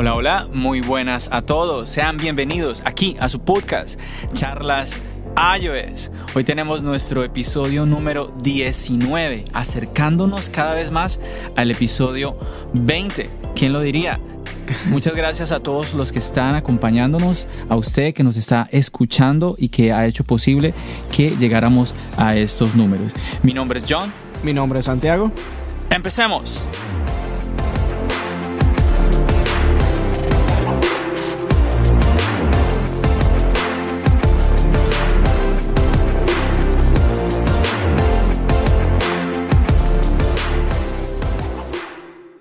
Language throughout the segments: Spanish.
Hola, hola, muy buenas a todos. Sean bienvenidos aquí a su podcast, Charlas iOS. Hoy tenemos nuestro episodio número 19, acercándonos cada vez más al episodio 20. ¿Quién lo diría? Muchas gracias a todos los que están acompañándonos, a usted que nos está escuchando y que ha hecho posible que llegáramos a estos números. Mi nombre es John. Mi nombre es Santiago. Empecemos.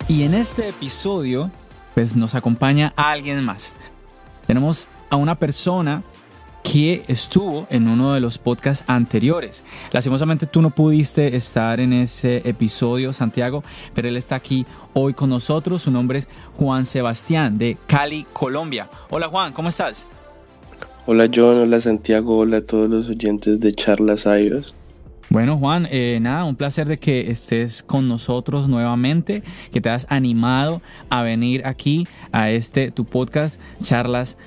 Y en este episodio, pues nos acompaña alguien más. Tenemos a una persona que estuvo en uno de los podcasts anteriores. Lastimosamente tú no pudiste estar en ese episodio, Santiago, pero él está aquí hoy con nosotros. Su nombre es Juan Sebastián de Cali, Colombia. Hola Juan, ¿cómo estás? Hola John, hola Santiago, hola a todos los oyentes de Charlas iOS. Bueno, Juan, eh, nada, un placer de que estés con nosotros nuevamente, que te has animado a venir aquí a este tu podcast, Charlas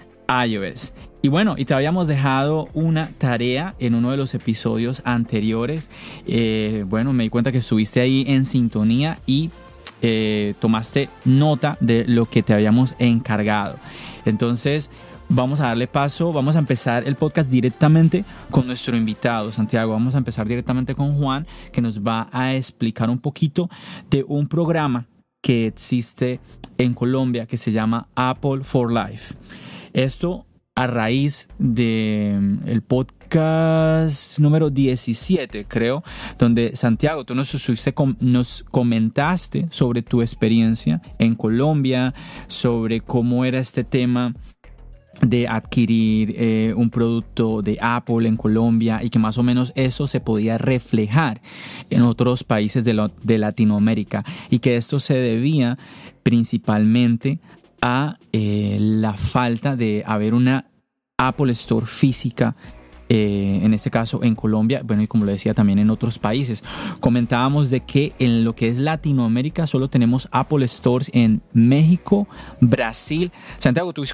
iOS. Y bueno, y te habíamos dejado una tarea en uno de los episodios anteriores. Eh, bueno, me di cuenta que estuviste ahí en sintonía y eh, tomaste nota de lo que te habíamos encargado. Entonces, vamos a darle paso, vamos a empezar el podcast directamente con nuestro invitado, Santiago. Vamos a empezar directamente con Juan, que nos va a explicar un poquito de un programa que existe en Colombia que se llama Apple for Life. Esto a raíz de mm, podcast número 17, creo, donde Santiago, tú nos comentaste sobre tu experiencia en Colombia, sobre cómo era este tema de adquirir eh, un producto de Apple en Colombia y que más o menos eso se podía reflejar en otros países de, de Latinoamérica y que esto se debía principalmente a eh, la falta de haber una Apple Store física eh, en este caso en Colombia, bueno, y como lo decía también en otros países. Comentábamos de que en lo que es Latinoamérica solo tenemos Apple Stores en México, Brasil. Santiago, tú,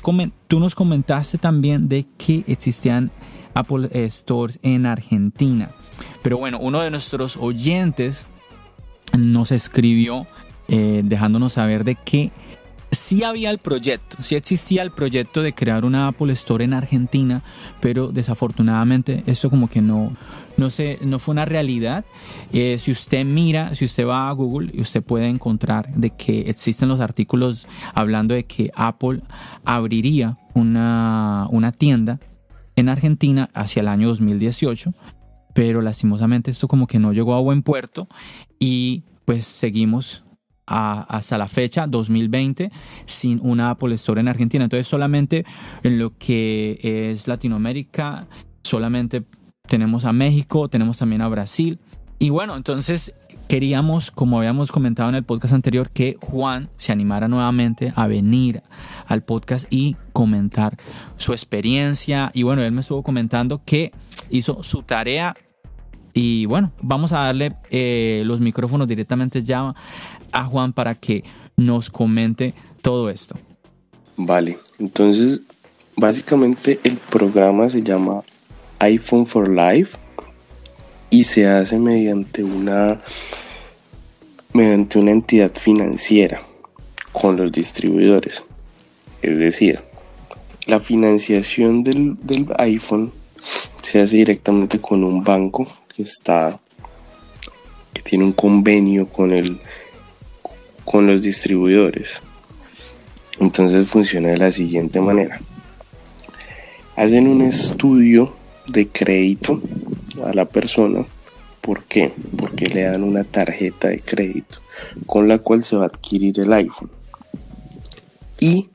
nos comentaste también de que existían Apple Stores en Argentina. Pero bueno, uno de nuestros oyentes nos escribió eh, dejándonos saber de que sí había el proyecto, sí existía el proyecto de crear una Apple Store en Argentina, pero desafortunadamente esto como que no, no, sé, no fue una realidad. Eh, si usted mira, si usted va a Google, usted puede encontrar de que existen los artículos hablando de que Apple abriría una, una tienda en Argentina hacia el año 2018, pero lastimosamente esto como que no llegó a buen puerto y pues seguimos hasta la fecha, 2020, sin una Apple Store en Argentina. Entonces solamente en lo que es Latinoamérica, solamente tenemos a México, tenemos también a Brasil. Y bueno, entonces queríamos, como habíamos comentado en el podcast anterior, que Juan se animara nuevamente a venir al podcast y comentar su experiencia. Y bueno, él me estuvo comentando que hizo su tarea. Y bueno, vamos a darle eh, los micrófonos directamente ya a Juan para que nos comente todo esto. Vale, entonces básicamente el programa se llama iPhone for Life y se hace mediante una mediante una entidad financiera con los distribuidores. Es decir, la financiación del, del iPhone se hace directamente con un banco que está que tiene un convenio con el con los distribuidores. Entonces funciona de la siguiente manera. Hacen un estudio de crédito a la persona ¿Por qué? Porque le dan una tarjeta de crédito con la cual se va a adquirir el iPhone. Y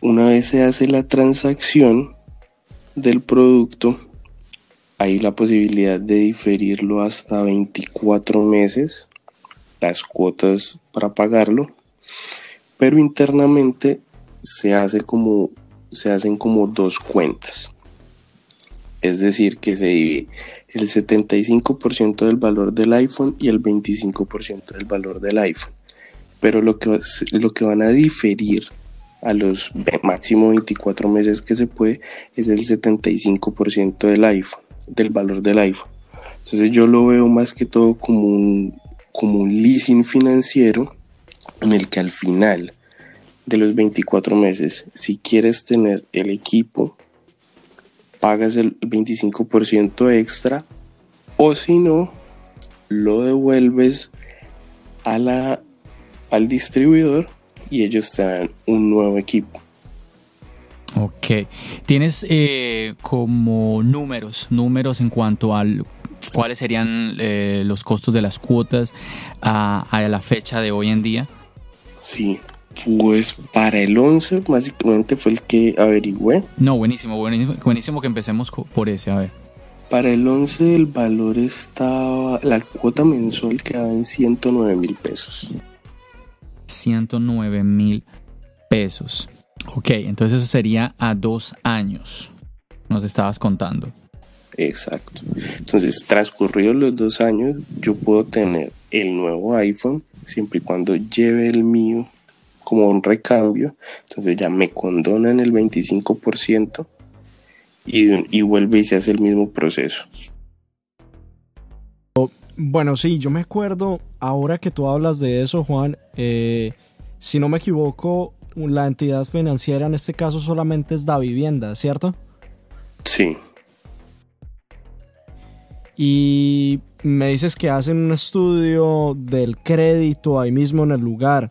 una vez se hace la transacción del producto, hay la posibilidad de diferirlo hasta 24 meses, las cuotas para pagarlo, pero internamente se hace como se hacen como dos cuentas. Es decir, que se divide el 75% del valor del iPhone y el 25% del valor del iPhone. Pero lo que, lo que van a diferir a los máximo 24 meses que se puede es el 75% del iPhone, del valor del iPhone. Entonces yo lo veo más que todo como un, como un leasing financiero en el que al final de los 24 meses, si quieres tener el equipo, pagas el 25% extra o si no, lo devuelves a la, al distribuidor y ellos te dan un nuevo equipo. Ok. ¿Tienes eh, como números, números en cuanto a cuáles serían eh, los costos de las cuotas a, a, la fecha de hoy en día? Sí, pues para el 11 básicamente fue el que averigüé. No, buenísimo, buenísimo, buenísimo que empecemos por ese, a ver. Para el 11 el valor estaba, la cuota mensual quedaba en 109 mil pesos. 109 mil pesos. Ok, entonces eso sería a dos años. Nos estabas contando. Exacto. Entonces, transcurridos los dos años, yo puedo tener el nuevo iPhone siempre y cuando lleve el mío como un recambio. Entonces ya me condonan el 25% y, y vuelve y se hace el mismo proceso. Bueno, sí, yo me acuerdo, ahora que tú hablas de eso, Juan, eh, si no me equivoco, la entidad financiera en este caso solamente es Da Vivienda, ¿cierto? Sí. Y me dices que hacen un estudio del crédito ahí mismo en el lugar.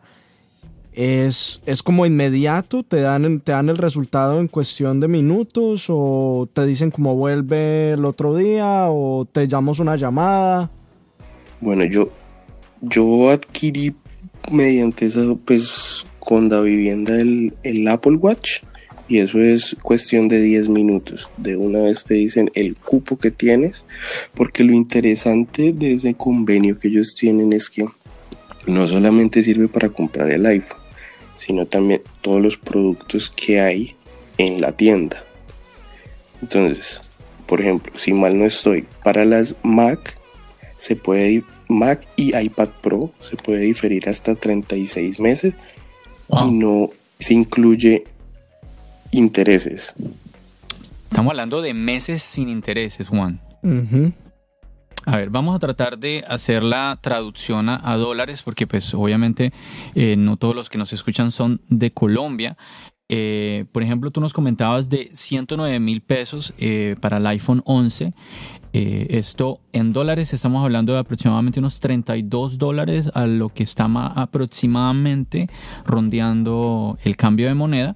¿Es, es como inmediato? ¿Te dan, ¿Te dan el resultado en cuestión de minutos? ¿O te dicen cómo vuelve el otro día? ¿O te llamamos una llamada? Bueno, yo, yo adquirí mediante eso, pues con la vivienda el, el Apple Watch y eso es cuestión de 10 minutos. De una vez te dicen el cupo que tienes, porque lo interesante de ese convenio que ellos tienen es que no solamente sirve para comprar el iPhone, sino también todos los productos que hay en la tienda. Entonces, por ejemplo, si mal no estoy, para las Mac se puede Mac y iPad Pro se puede diferir hasta 36 meses y no se incluye intereses. Estamos hablando de meses sin intereses, Juan. A ver, vamos a tratar de hacer la traducción a, dólares porque pues obviamente eh, no todos los que nos escuchan son de Colombia. Eh, por ejemplo, tú nos comentabas de 109 mil pesos eh, para el iPhone 11. Eh, esto en dólares estamos hablando de aproximadamente unos 32 dólares a lo que está aproximadamente rondeando el cambio de moneda.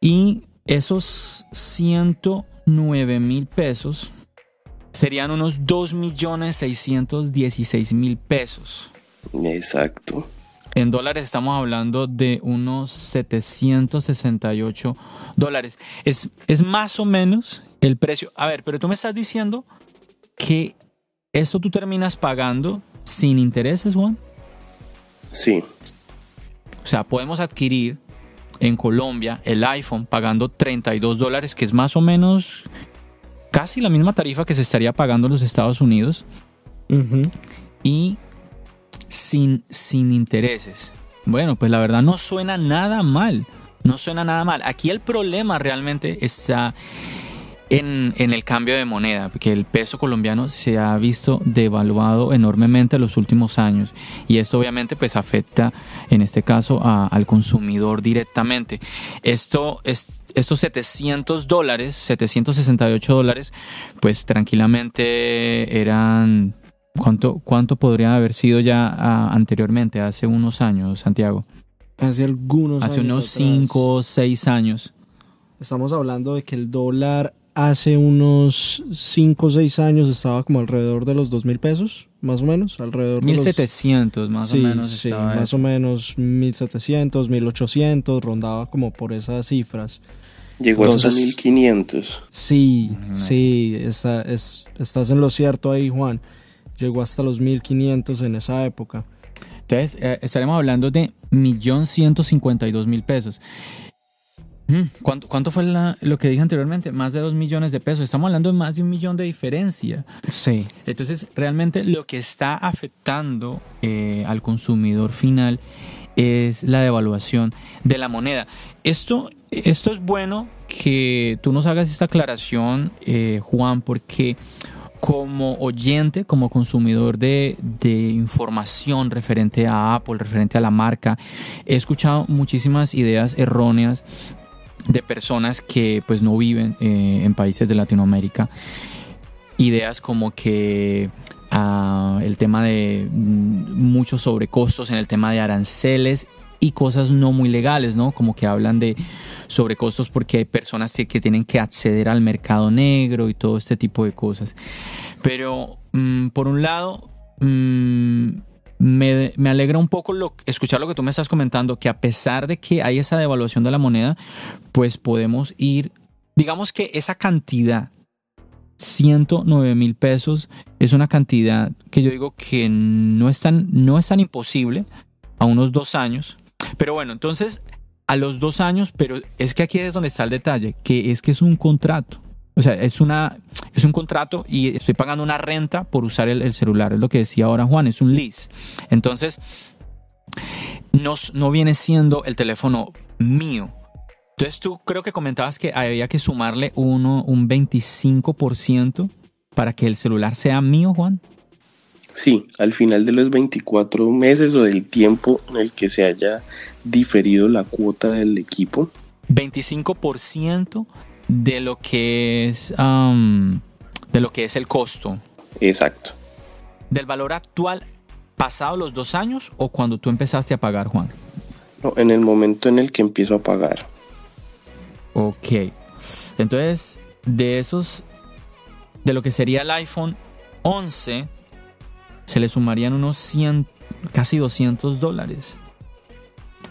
Y esos 109 mil pesos serían unos 2 millones 616 mil pesos. Exacto. En dólares estamos hablando de unos 768 dólares. Es, es más o menos el precio. A ver, pero tú me estás diciendo que esto tú terminas pagando sin intereses, Juan. Sí. O sea, podemos adquirir en Colombia el iPhone pagando 32 dólares, que es más o menos casi la misma tarifa que se estaría pagando en los Estados Unidos. Y sin, sin intereses. Bueno, pues la verdad no suena nada mal. No suena nada mal. Aquí el problema realmente está en, el cambio de moneda, porque el peso colombiano se ha visto devaluado enormemente en los últimos años y esto obviamente pues afecta en este caso al consumidor directamente. Esto es, estos 700 dólares, 768 dólares, pues tranquilamente eran ¿Cuánto, ¿Cuánto podría haber sido ya ah, anteriormente, hace unos años, Santiago? Hace algunos hace unos 5 o 6 años. Estamos hablando de que el dólar hace unos 5 o 6 años estaba como alrededor de los 2 mil pesos, más o menos, alrededor de 1700 más sí, o menos. Sí, más eso. o menos 1700, 1800, rondaba como por esas cifras. Llegó hasta Entonces- 1500. Sí, sí, está, es, estás en lo cierto ahí, Juan. Llegó hasta los 1500 en esa época. Entonces, eh, estaremos hablando de 1.152.000 pesos. ¿Cuánto, cuánto fue la- lo que dije anteriormente? Más de 2 millones de pesos. Estamos hablando de más de un millón de diferencia. Sí. Entonces, realmente lo que está afectando eh, al consumidor final es la devaluación de la moneda. Esto, esto es bueno que tú nos hagas esta aclaración, eh, Juan, porque como oyente, como consumidor de, información referente a Apple, referente a la marca, he escuchado muchísimas ideas erróneas de personas que pues no viven eh, en países de Latinoamérica. Ideas como que ah, el tema de mm, muchos sobrecostos en el tema de aranceles y cosas no muy legales, ¿no? Como que hablan de sobrecostos porque hay personas que, tienen que acceder al mercado negro y todo este tipo de cosas. Pero mm, por un lado, mm, me, me alegra un poco escuchar lo que tú me estás comentando, que a pesar de que hay esa devaluación de la moneda, pues podemos ir, digamos que esa cantidad 109 mil pesos es una cantidad que yo digo que no es, tan, no es tan imposible a unos dos años. Pero bueno, entonces a los dos años, pero es que aquí es donde está el detalle, que es que es un contrato. O sea, es, una, es un contrato y estoy pagando una renta por usar el, el celular. Es lo que decía ahora Juan, es un lease. Entonces, no, no viene siendo el teléfono mío. Entonces tú creo que comentabas que había que sumarle uno, un 25% para que el celular sea mío, Juan. Sí, al final de los 24 meses o del tiempo en el que se haya diferido la cuota del equipo, 25% de lo que es um, de lo que es el costo exacto. del valor actual pasado los dos años o cuando tú empezaste a pagar, Juan. No, en el momento en el que empiezo a pagar. Ok. Entonces, de esos, de lo que sería el iPhone 11, se le sumarían unos 100, casi 200 dólares.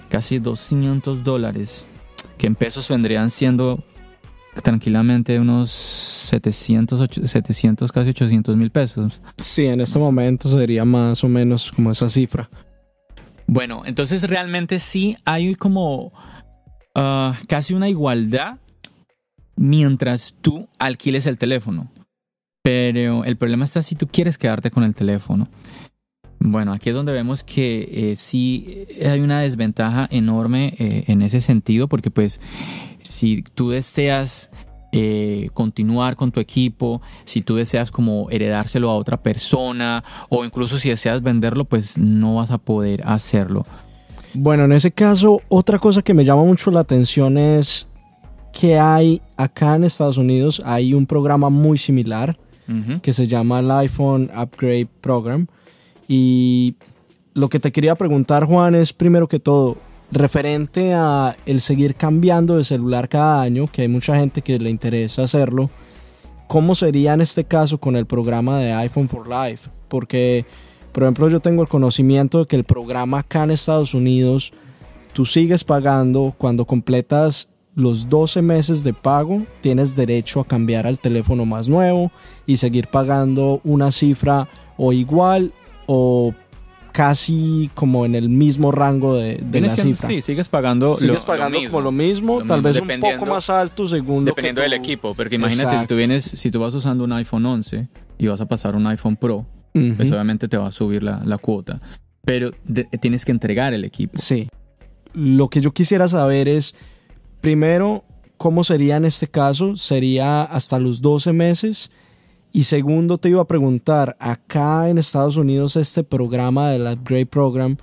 Casi 200 dólares. Que en pesos vendrían siendo tranquilamente unos 700, ocho- 700 casi 800 mil pesos. Sí, en este momento sería más o menos como esa cifra. Bueno, entonces realmente sí hay como ah, casi una igualdad mientras tú alquiles el teléfono. Pero el problema está si tú quieres quedarte con el teléfono. Bueno, aquí es donde vemos que eh, sí hay una desventaja enorme eh, en ese sentido, porque pues si tú deseas eh, continuar con tu equipo, si tú deseas como heredárselo a otra persona o incluso si deseas venderlo, pues no vas a poder hacerlo. Bueno, en ese caso, otra cosa que me llama mucho la atención es que hay acá en Estados Unidos, hay un programa muy similar Que se llama el iPhone Upgrade Program. Y lo que te quería preguntar, Juan, es primero que todo, referente a el seguir cambiando de celular cada año, que hay mucha gente que le interesa hacerlo, ¿cómo sería en este caso con el programa de iPhone for Life? Porque, por ejemplo, yo tengo el conocimiento de que el programa acá en Estados Unidos, tú sigues pagando cuando completas los 12 meses de pago, tienes derecho a cambiar al teléfono más nuevo y seguir pagando una cifra o igual o casi como en el mismo rango de, la siendo- cifra. Sí, sigues pagando, Sigues lo- lo pagando mismo. como lo mismo, Lo tal mismo, vez un poco más alto según lo que Dependiendo del equipo, porque imagínate si tú vienes, si tú vas usando un iPhone 11 y vas a pasar un iPhone Pro, pues obviamente te va a subir la, la cuota. Pero de- tienes que entregar el equipo. Sí. Lo que yo quisiera saber es, primero, ¿cómo sería en este caso? ¿Sería hasta los 12 meses? Y segundo, te iba a preguntar, acá en Estados Unidos este programa del Upgrade Program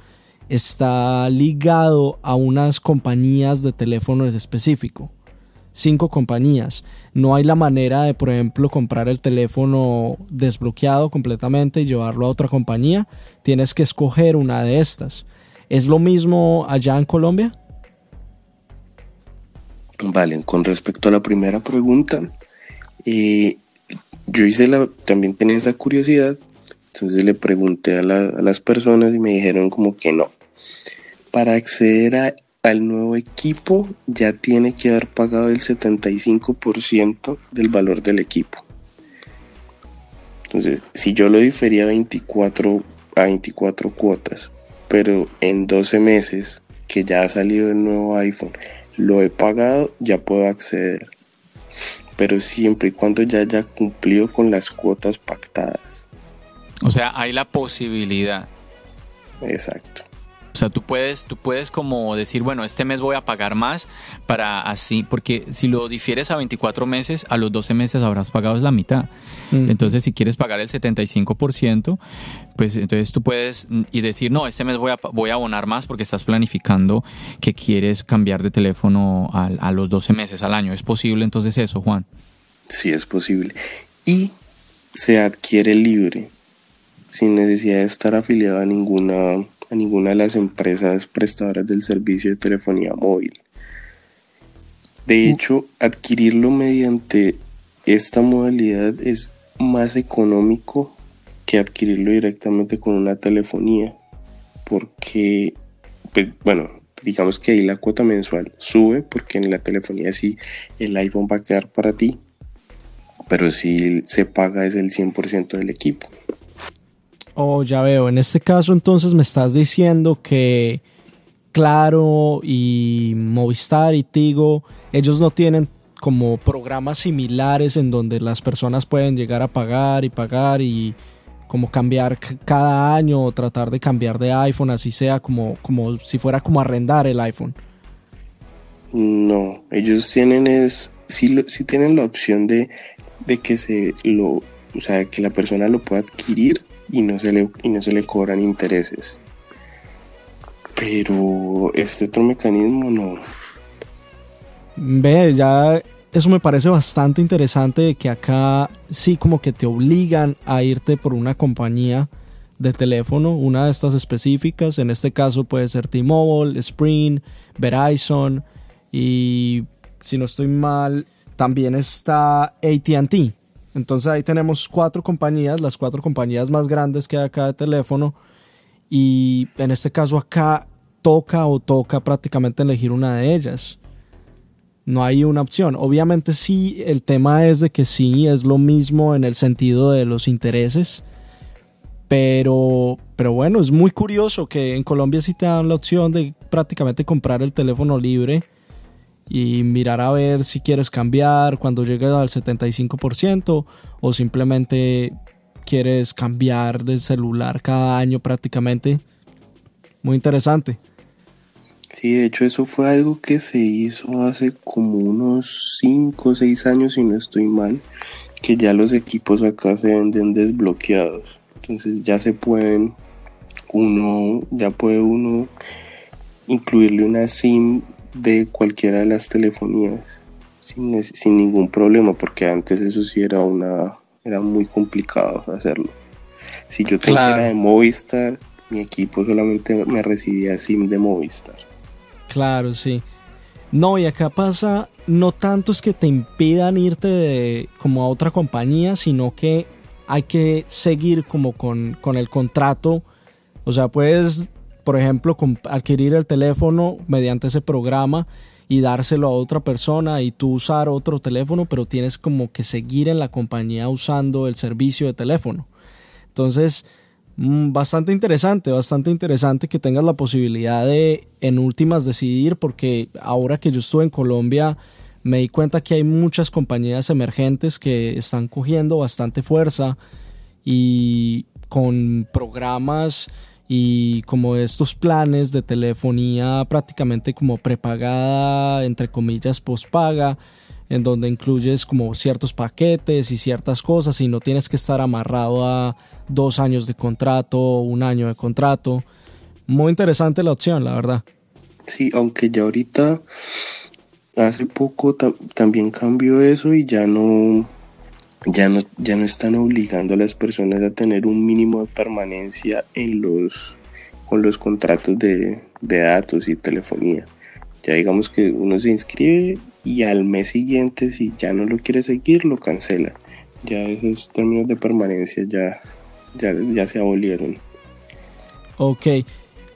está ligado a unas compañías de teléfonos específico. Cinco compañías. No hay la manera de, por ejemplo, comprar el teléfono desbloqueado completamente y llevarlo a otra compañía. Tienes que escoger una de estas. ¿Es lo mismo allá en Colombia? Vale, con respecto a la primera pregunta, Y yo hice la, también tenía esa curiosidad, entonces le pregunté a, las personas y me dijeron como que no. Para acceder al nuevo equipo ya tiene que haber pagado el 75% del valor del equipo. Entonces, si yo lo difería a 24, a 24 cuotas, pero en 12 meses que ya ha salido el nuevo iPhone, lo he pagado, ya puedo acceder. Pero siempre y cuando ya haya cumplido con las cuotas pactadas. O sea, hay la posibilidad. Exacto. O sea, tú puedes, tú puedes como decir, bueno, este mes voy a pagar más para así, porque si lo difieres a 24 meses, a los 12 meses habrás pagado la mitad. Entonces, si quieres pagar el 75%, pues entonces tú puedes y decir, no, este mes voy a, voy a abonar más porque estás planificando que quieres cambiar de teléfono a, a los 12 meses al año. ¿Es posible entonces eso, Juan? Sí, es posible. Y se adquiere libre, sin necesidad de estar afiliado a ninguna a ninguna de las empresas prestadoras del servicio de telefonía móvil. De hecho, adquirirlo mediante esta modalidad es más económico que adquirirlo directamente con una telefonía, porque, pues, bueno, digamos que ahí la cuota mensual sube, porque en la telefonía sí el iPhone va a quedar para ti, pero si se paga es el 100% del equipo. Oh, ya veo. En este caso, entonces me estás diciendo que Claro y Movistar y Tigo, ellos no tienen como programas similares en donde las personas pueden llegar a pagar y pagar y como cambiar cada año o tratar de cambiar de iPhone, así sea como, como si fuera como arrendar el iPhone. No, ellos tienen es, sí, sí tienen la opción de, de que se lo, o sea, que la persona lo pueda adquirir y no se le, y no se le cobran intereses. Pero este otro mecanismo no. Ve, ya eso me parece bastante interesante que acá sí como que te obligan a irte por una compañía de teléfono, una de estas específicas, en este caso puede ser T-Mobile, Sprint, Verizon y si no estoy mal, también está ATT. Entonces ahí tenemos cuatro compañías, las cuatro compañías más grandes que hay acá de teléfono. Y en este caso acá toca o toca prácticamente elegir una de ellas. No hay una opción. Obviamente sí, el tema es de que sí, es lo mismo en el sentido de los intereses. Pero, pero bueno, es muy curioso que en Colombia sí te dan la opción de prácticamente comprar el teléfono libre y mirar a ver si quieres cambiar cuando llegues al 75% o simplemente quieres cambiar de celular cada año prácticamente. Muy interesante. Sí, de hecho eso fue algo que se hizo hace como unos 5 o 6 años, si no estoy mal, que ya los equipos acá se venden desbloqueados. Entonces ya se pueden, uno, ya puede uno incluirle una SIM de cualquiera de las telefonías sin, sin, ningún problema porque antes eso sí era una era muy complicado hacerlo. Si yo tenía de Movistar mi equipo solamente me recibía SIM de Movistar. Claro sí. No y acá pasa no tanto es que te impidan irte de, como a otra compañía sino que hay que seguir como con, con el contrato. O sea puedes por ejemplo, adquirir el teléfono mediante ese programa y dárselo a otra persona y tú usar otro teléfono, pero tienes como que seguir en la compañía usando el servicio de teléfono. Entonces, mm, bastante interesante, bastante interesante que tengas la posibilidad de en últimas decidir, porque ahora que yo estuve en Colombia, me di cuenta que hay muchas compañías emergentes que están cogiendo bastante fuerza y con programas y como estos planes de telefonía prácticamente como prepagada, entre comillas, pospaga, en donde incluyes como ciertos paquetes y ciertas cosas y no tienes que estar amarrado a dos años de contrato, un año de contrato. Muy interesante la opción, la verdad. Sí, aunque ya ahorita, hace poco también cambió eso y ya no, ya no, ya no están obligando a las personas a tener un mínimo de permanencia en los, con los contratos de, datos y telefonía. Ya digamos que uno se inscribe y al mes siguiente si ya no lo quiere seguir lo cancela. Ya esos términos de permanencia ya, ya, ya se abolieron. Ok.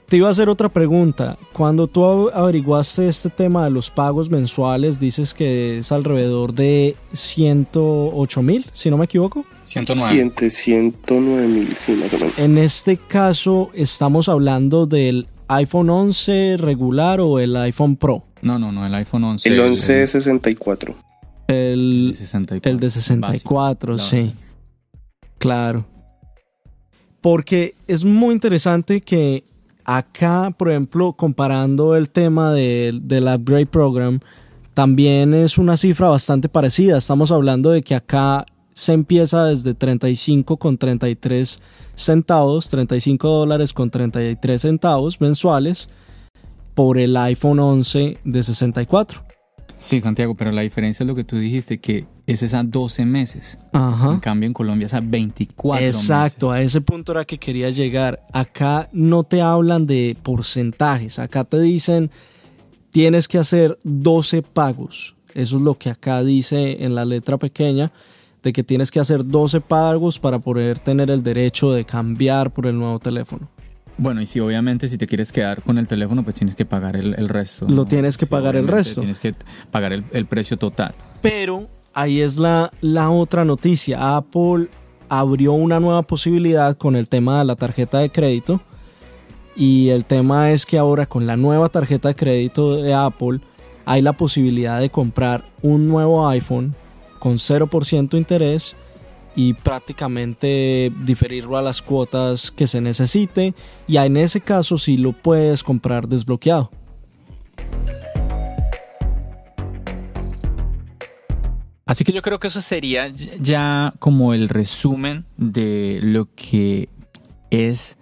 Te iba a hacer otra pregunta. Cuando tú averiguaste este tema de los pagos mensuales, dices que es alrededor de 108 mil, si no me equivoco. 109. 109 mil, sí, más o menos. En este caso, estamos hablando del iPhone 11 regular o el iPhone Pro. No, no, no, el iPhone 11. El 11 de 64. El, de 64. el de 64, Básico, sí. Claro. Porque es muy interesante que acá, por ejemplo, comparando el tema de- del upgrade program, también es una cifra bastante parecida. Estamos hablando de que acá se empieza desde 35 con 33 centavos, 35 dólares con 33 centavos mensuales por el iPhone 11 de 64. Sí, Santiago, pero la diferencia es lo que tú dijiste, que es esa 12 meses. Ajá. En cambio, en Colombia es a 24 Exacto, meses. a ese punto era que quería llegar. Acá no te hablan de porcentajes, acá te dicen tienes que hacer 12 pagos. Eso es lo que acá dice en la letra pequeña, de que tienes que hacer 12 pagos para poder tener el derecho de cambiar por el nuevo teléfono. Bueno, y si obviamente si te quieres quedar con el teléfono, pues tienes que pagar el, el resto. Lo tienes que pagar el resto. Tienes que pagar el, el precio total. Pero ahí es la, la otra noticia. Apple abrió una nueva posibilidad con el tema de la tarjeta de crédito. Y el tema es que ahora con la nueva tarjeta de crédito de Apple hay la posibilidad de comprar un nuevo iPhone con 0% interés y prácticamente diferirlo a las cuotas que se necesite. Y en ese caso sí lo puedes comprar desbloqueado. Así que yo creo que eso sería ya como el resumen de lo que es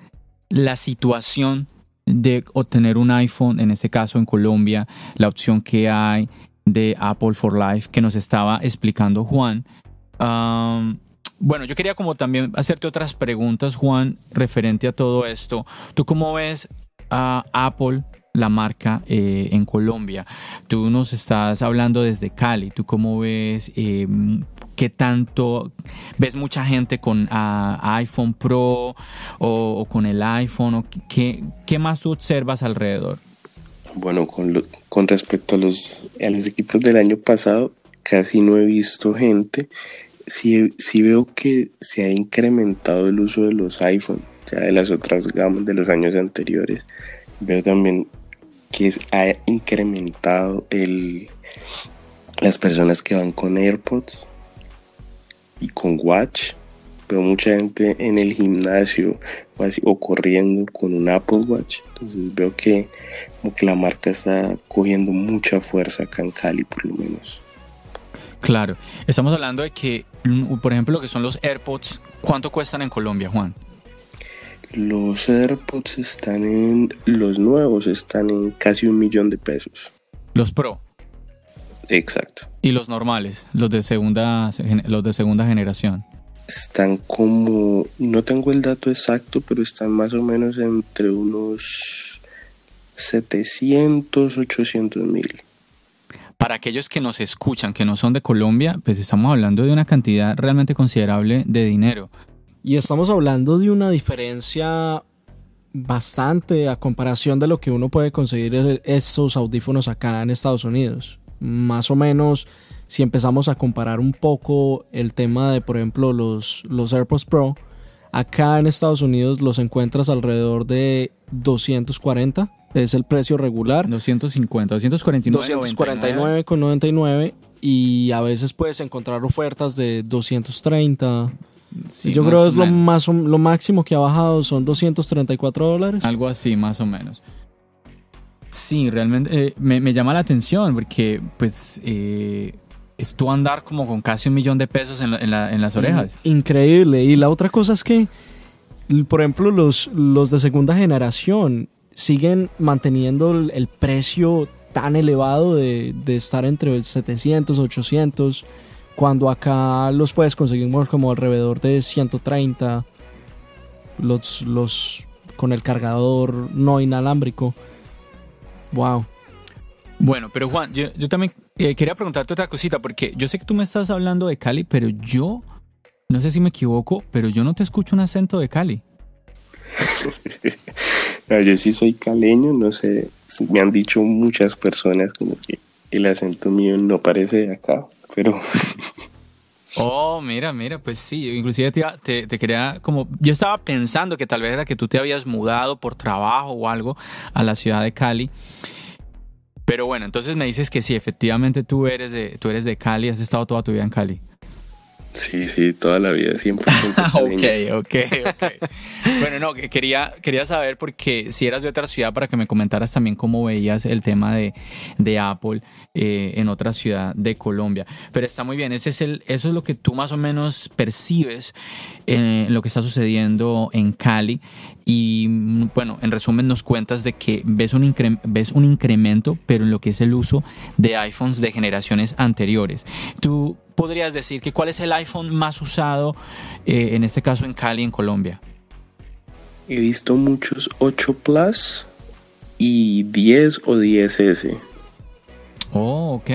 la situación de obtener un iPhone, en este caso en Colombia, la opción que hay de Apple for Life que nos estaba explicando Juan. Bueno, yo quería como también hacerte otras preguntas, Juan, referente a todo esto. ¿Tú cómo ves a Apple, la marca, eh, en Colombia? Tú nos estás hablando desde Cali. ¿Tú cómo ves eh, qué tanto ves mucha gente con iPhone Pro o, o con el iPhone? O ¿qué, ¿Qué más tú observas alrededor? Bueno, con, lo- con respecto a los, a los equipos del año pasado, casi no he visto gente. Sí, sí veo que se ha incrementado el uso de los iPhone, ya de las otras gamas de los años anteriores. Veo también que ha incrementado el, las personas que van con AirPods y con Watch. Veo mucha gente en el gimnasio o, o corriendo con un Apple Watch. Entonces veo que como que la marca está cogiendo mucha fuerza acá en Cali por lo menos. Claro, estamos hablando de que, por ejemplo, lo que son los AirPods, ¿cuánto cuestan en Colombia, Juan? Los AirPods están en, los nuevos están en casi un millón de pesos. Los Pro Exacto. y los normales, los de segunda, los de segunda generación. Están como, no tengo el dato exacto, pero están más o menos entre unos 700, 800 mil. Para aquellos que nos escuchan, que no son de Colombia, pues estamos hablando de una cantidad realmente considerable de dinero. Y estamos hablando de una diferencia bastante a comparación de lo que uno puede conseguir en estos audífonos acá en Estados Unidos. Más o menos, si empezamos a comparar un poco el tema de, por ejemplo, los, los AirPods Pro, acá en Estados Unidos los encuentras alrededor de 240, es el precio regular. 250, 249, 249,99 y a veces puedes encontrar ofertas de 230. Sí, Yo creo que es lo, más, lo máximo que ha bajado son 234 dólares. Algo así, más o menos. Sí, realmente eh, me, me llama la atención porque, pues, eh, es tú andar como con casi un millón de pesos en, la- en la- en las orejas. Increíble. Y la otra cosa es que, por ejemplo, los, los de segunda generación siguen manteniendo el, el precio tan elevado de, de estar entre 700, 800, cuando acá los puedes conseguir por como alrededor de 130, los, los con el cargador no inalámbrico. Wow. Bueno, pero Juan, yo, yo también eh, quería preguntarte otra cosita, porque yo sé que tú me estás hablando de Cali, pero yo, no sé si me equivoco, pero yo no te escucho un acento de Cali. yo sí soy caleño, no sé, me han dicho muchas personas como que el acento mío no parece de acá, pero... Oh, mira, mira, pues sí, inclusive te, te, quería como, yo estaba pensando que tal vez era que tú te habías mudado por trabajo o algo a la ciudad de Cali. Pero bueno, entonces me dices que sí, efectivamente tú eres de, tú eres de Cali, has estado toda tu vida en Cali. Sí, sí, toda la vida, siempre. ok, ok, ok. bueno, no, quería, quería saber porque si eras de otra ciudad para que me comentaras también cómo veías el tema de, de Apple eh, en otra ciudad de Colombia. Pero está muy bien, ese es el, eso es lo que tú más o menos percibes en lo que está sucediendo en Cali. Y bueno, en resumen nos cuentas de que ves un, ves un incremento, pero en lo que es el uso de iPhones de generaciones anteriores. Tú podrías decir que cuál es el iPhone más usado, eh, en este caso en Cali, en Colombia? He visto muchos 8 Plus y 10 o 10S. Oh, ok.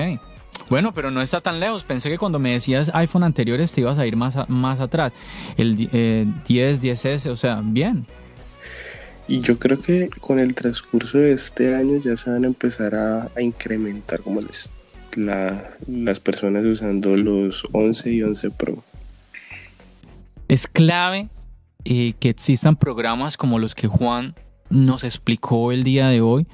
Bueno, pero no está tan lejos. Pensé que cuando me decías iPhone anteriores te ibas a ir más, más atrás. El eh, 10, 10S, o sea, bien. Y yo creo que con el transcurso de este año ya se van a empezar a, a incrementar como les las personas usando los 11 y 11 Pro. Es clave eh, que existan programas como los que Juan nos explicó el día de hoy.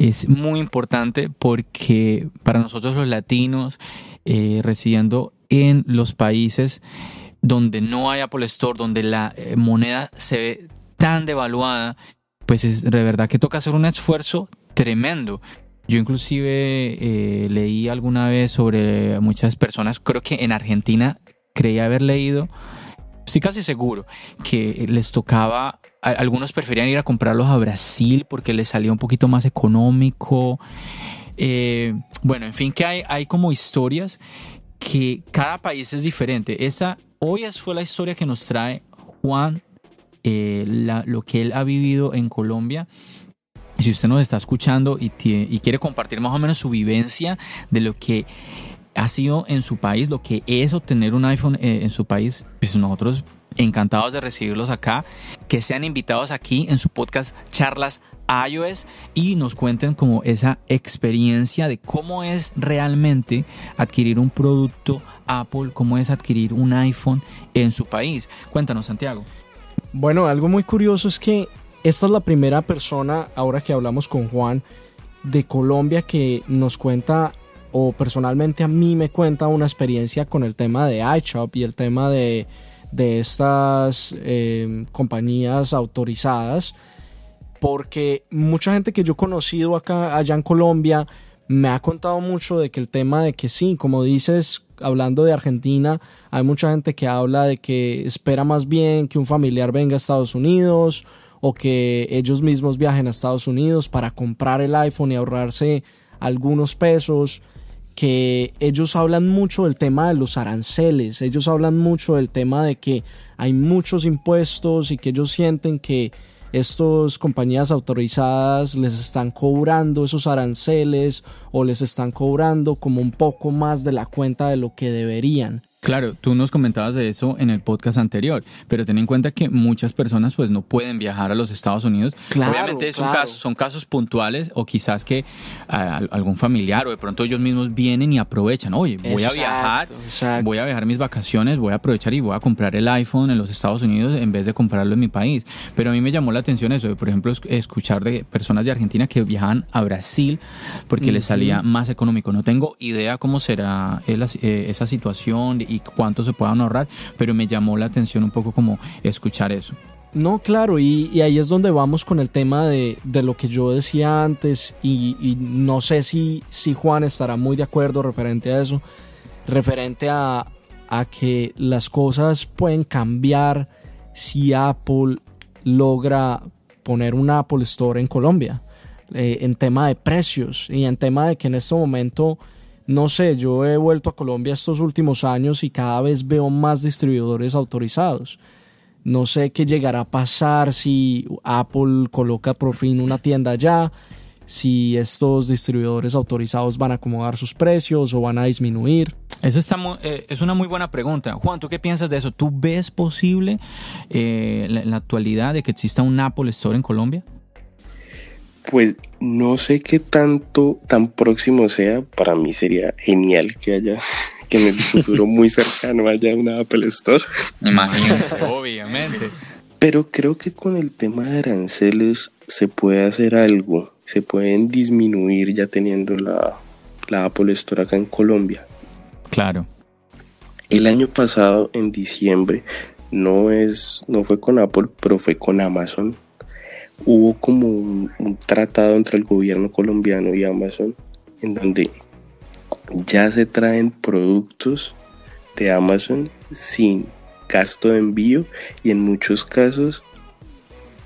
Es muy importante porque para nosotros los latinos eh, residiendo en los países donde no hay Apple Store, donde la eh, moneda se ve tan devaluada, pues es de verdad que toca hacer un esfuerzo tremendo. Yo inclusive eh, leí alguna vez sobre muchas personas, creo que en Argentina creía haber leído, estoy casi seguro, que les tocaba, algunos preferían ir a comprarlos a Brasil porque les salía un poquito más económico. Eh, bueno, en fin, que hay, hay como historias que cada país es diferente. Esa hoy fue la historia que nos trae Juan, eh, lo que él ha vivido en Colombia si usted nos está escuchando y, quiere compartir más o menos su vivencia de lo que ha sido en su país, lo que es obtener un iPhone eh, en su país, pues nosotros encantados de recibirlos acá, que sean invitados aquí en su podcast Charlas iOS y nos cuenten como esa experiencia de cómo es realmente adquirir un producto Apple, cómo es adquirir un iPhone en su país. Cuéntanos, Santiago. Bueno, algo muy curioso es que esta es la primera persona, ahora que hablamos con Juan, de Colombia que nos cuenta, o personalmente a mí me cuenta una experiencia con el tema de iShop y el tema de, estas eh, compañías autorizadas. Porque mucha gente que yo he conocido acá, allá en Colombia, me ha contado mucho de que el tema de que sí, como dices, hablando de Argentina, hay mucha gente que habla de que espera más bien que un familiar venga a Estados Unidos o que ellos mismos viajen a Estados Unidos para comprar el iPhone y ahorrarse algunos pesos, que ellos hablan mucho del tema de los aranceles, ellos hablan mucho del tema de que hay muchos impuestos y que ellos sienten que estas compañías autorizadas les están cobrando esos aranceles o les están cobrando como un poco más de la cuenta de lo que deberían. Claro, tú nos comentabas de eso en el podcast anterior, pero ten en cuenta que muchas personas pues no pueden viajar a los Estados Unidos. Obviamente son, casos, son casos puntuales o quizás que algún familiar o de pronto ellos mismos vienen y aprovechan, oye, voy a viajar, voy a viajar mis vacaciones, voy a aprovechar y voy a comprar el iPhone en los Estados Unidos en vez de comprarlo en mi país. Pero a mí me llamó la atención eso, de, por ejemplo, escuchar de personas de Argentina que viajan a Brasil porque les salía más económico. No tengo idea cómo será eh, esa situación y cuánto se puedan ahorrar, pero me llamó la atención un poco como escuchar eso. No, claro, y, ahí es donde vamos con el tema de, lo que yo decía antes, y, no sé si, si Juan estará muy de acuerdo referente a eso, referente a, a que las cosas pueden cambiar si Apple logra poner un Apple Store en Colombia, eh, en tema de precios y en tema de que en este momento no sé, yo he vuelto a Colombia estos últimos años y cada vez veo más distribuidores autorizados. No sé qué llegará a pasar si Apple coloca por fin una tienda allá, si estos distribuidores autorizados van a acomodar sus precios o van a disminuir. Eso eh, es una muy buena pregunta. Juan, ¿tú qué piensas de eso? ¿Tú ves posible eh, la actualidad de que exista un Apple Store en Colombia? Pues no sé qué tanto, tan próximo sea. Para mí sería genial que haya, que en el futuro muy cercano haya una Apple Store. Imagínate, obviamente. Pero creo que con el tema de aranceles se puede hacer algo. Se pueden disminuir ya teniendo la, la Apple Store acá en Colombia. Claro. El año pasado, en diciembre, no es, no fue con Apple, pero fue con Amazon. Hubo como un, tratado entre el gobierno colombiano y Amazon, en donde ya se traen productos de Amazon sin gasto de envío y en muchos casos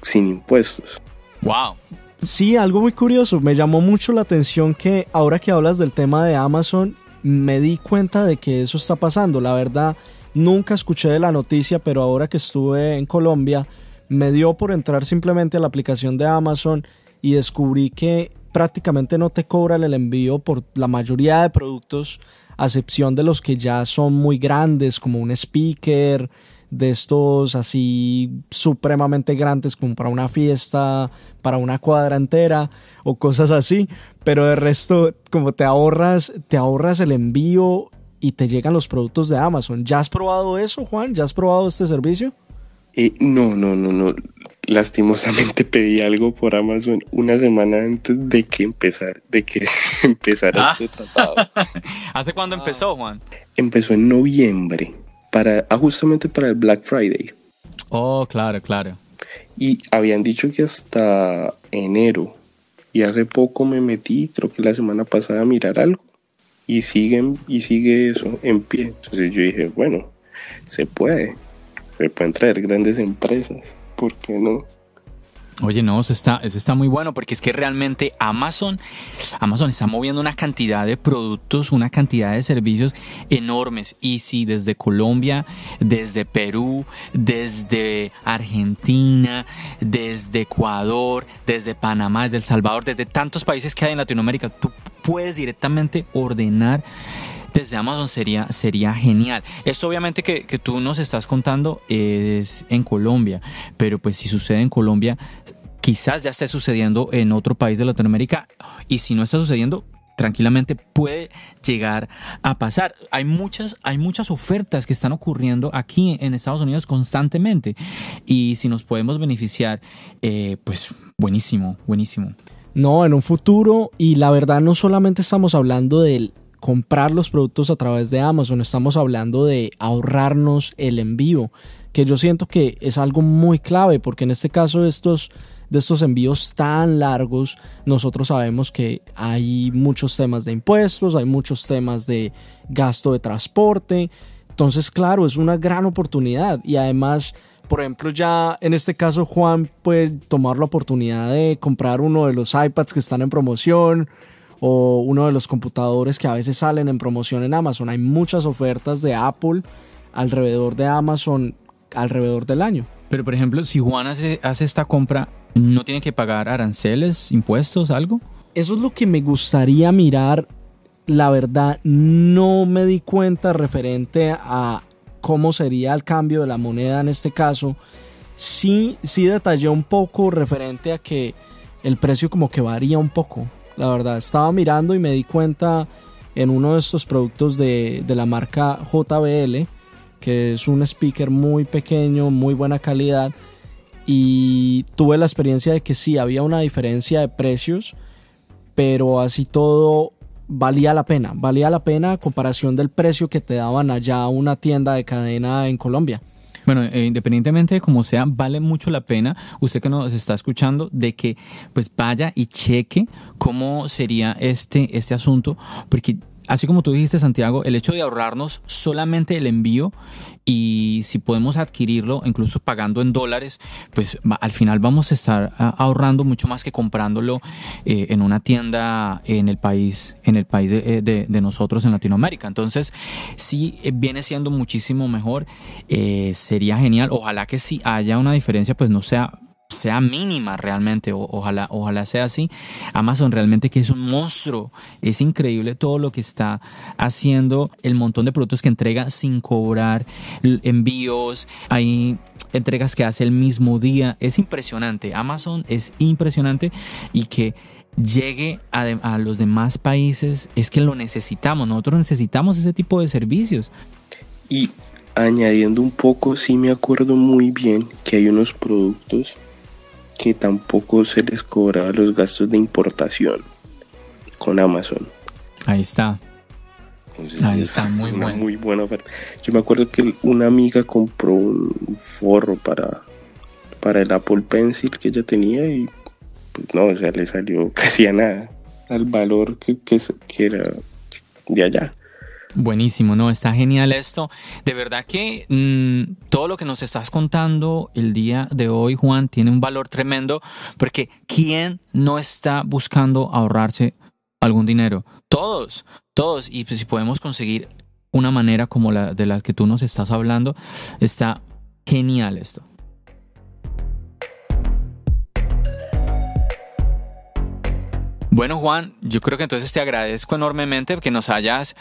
sin impuestos. Wow. Sí, algo muy curioso. Me llamó mucho la atención que ahora que hablas del tema de Amazon, me di cuenta de que eso está pasando. La verdad, nunca escuché de la noticia, pero ahora que estuve en Colombia, me dio por entrar simplemente a la aplicación de Amazon y descubrí que prácticamente no te cobran el envío por la mayoría de productos, a excepción de los que ya son muy grandes, como un speaker, de estos así supremamente grandes como para una fiesta, para una cuadra entera o cosas así, pero de resto como te ahorras, te ahorras el envío y te llegan los productos de Amazon. ¿Ya has probado eso, Juan? ¿Ya has probado este servicio? Eh, no, no, no, no. Lastimosamente pedí algo por Amazon una semana antes de que empezar, de que empezara ah. este tratado. ¿Hace cuándo empezó, Juan? Empezó en noviembre para, ah, justamente para el Black Friday. Oh, claro, claro. Y habían dicho que hasta enero. Y hace poco me metí, creo que la semana pasada, a mirar algo. Y siguen, y sigue eso en pie. Entonces yo dije, bueno, se puede. Se pueden traer grandes empresas. ¿Por qué no? Oye, no, eso está, eso está muy bueno porque es que realmente Amazon, Amazon está moviendo una cantidad de productos, una cantidad de servicios enormes. Y si desde Colombia, desde Perú, desde Argentina, desde Ecuador, desde Panamá, desde El Salvador, desde tantos países que hay en Latinoamérica, tú puedes directamente ordenar desde Amazon sería, sería genial. Esto obviamente que, que, tú nos estás contando es en Colombia, pero pues si sucede en Colombia, quizás ya esté sucediendo en otro país de Latinoamérica y si no está sucediendo, tranquilamente puede llegar a pasar. Hay muchas, hay muchas ofertas que están ocurriendo aquí en Estados Unidos constantemente y si nos podemos beneficiar, eh, pues buenísimo, buenísimo. No, en un futuro y la verdad no solamente estamos hablando del comprar los productos a través de Amazon, estamos hablando de ahorrarnos el envío, que yo siento que es algo muy clave, porque en este caso estos, de estos envíos tan largos, nosotros sabemos que hay muchos temas de impuestos, hay muchos temas de gasto de transporte, entonces claro, es una gran oportunidad. Y además... Por ejemplo, ya en este caso Juan puede tomar la oportunidad de comprar uno de los iPads que están en promoción o uno de los computadores que a veces salen en promoción en Amazon. Hay muchas ofertas de Apple alrededor de Amazon alrededor del año. Pero por ejemplo, si Juan hace, hace esta compra, ¿no tiene que pagar aranceles, impuestos, algo? Eso es lo que me gustaría mirar. La verdad, no me di cuenta referente a cómo sería el cambio de la moneda en este caso. Sí, sí detallé un poco referente a que el precio como que varía un poco. La verdad, estaba mirando y me di cuenta en uno de estos productos de, la marca JBL, que es un speaker muy pequeño, muy buena calidad. Y tuve la experiencia de que sí, había una diferencia de precios, pero así todo valía la pena. Valía la pena a comparación del precio que te daban allá una tienda de cadena en Colombia. Bueno, eh, independientemente de cómo sea, vale mucho la pena, usted que nos está escuchando, de que pues vaya y cheque cómo sería este, este asunto, porque así como tú dijiste, Santiago, el hecho de ahorrarnos solamente el envío y si podemos adquirirlo, incluso pagando en dólares, pues al final vamos a estar ah, ahorrando mucho más que comprándolo eh, en una tienda en el país, en el país de, eh, nosotros en Latinoamérica. Entonces, si eh, viene siendo muchísimo mejor, sería genial. Ojalá que si haya una diferencia, pues no sea sea mínima realmente, ojalá, ojalá sea así. Amazon realmente que es un monstruo, es increíble todo lo que está haciendo, el montón de productos que entrega sin cobrar, envíos, hay entregas que hace el mismo día, es impresionante, Amazon es impresionante y que llegue a, a los demás países es que lo necesitamos, nosotros necesitamos ese tipo de servicios. Y añadiendo un poco, sí me acuerdo muy bien que hay unos productos que tampoco se les cobraba los gastos de importación con Amazon. Ahí está. Ahí está, muy una muy buena oferta. Yo me acuerdo que una amiga compró un forro para, para el Apple Pencil que ella tenía y pues no, o sea, le salió casi a nada al valor que, que, que era de allá. Buenísimo, ¿no? Está genial esto. De verdad que mm, todo lo que nos estás contando el día de hoy, Juan, tiene un valor tremendo porque ¿quién no está buscando ahorrarse algún dinero? Todos, todos. Y pues, si podemos conseguir una manera como la de la que tú nos estás hablando, está genial esto. Bueno, Juan, yo creo que entonces te agradezco enormemente que nos hayas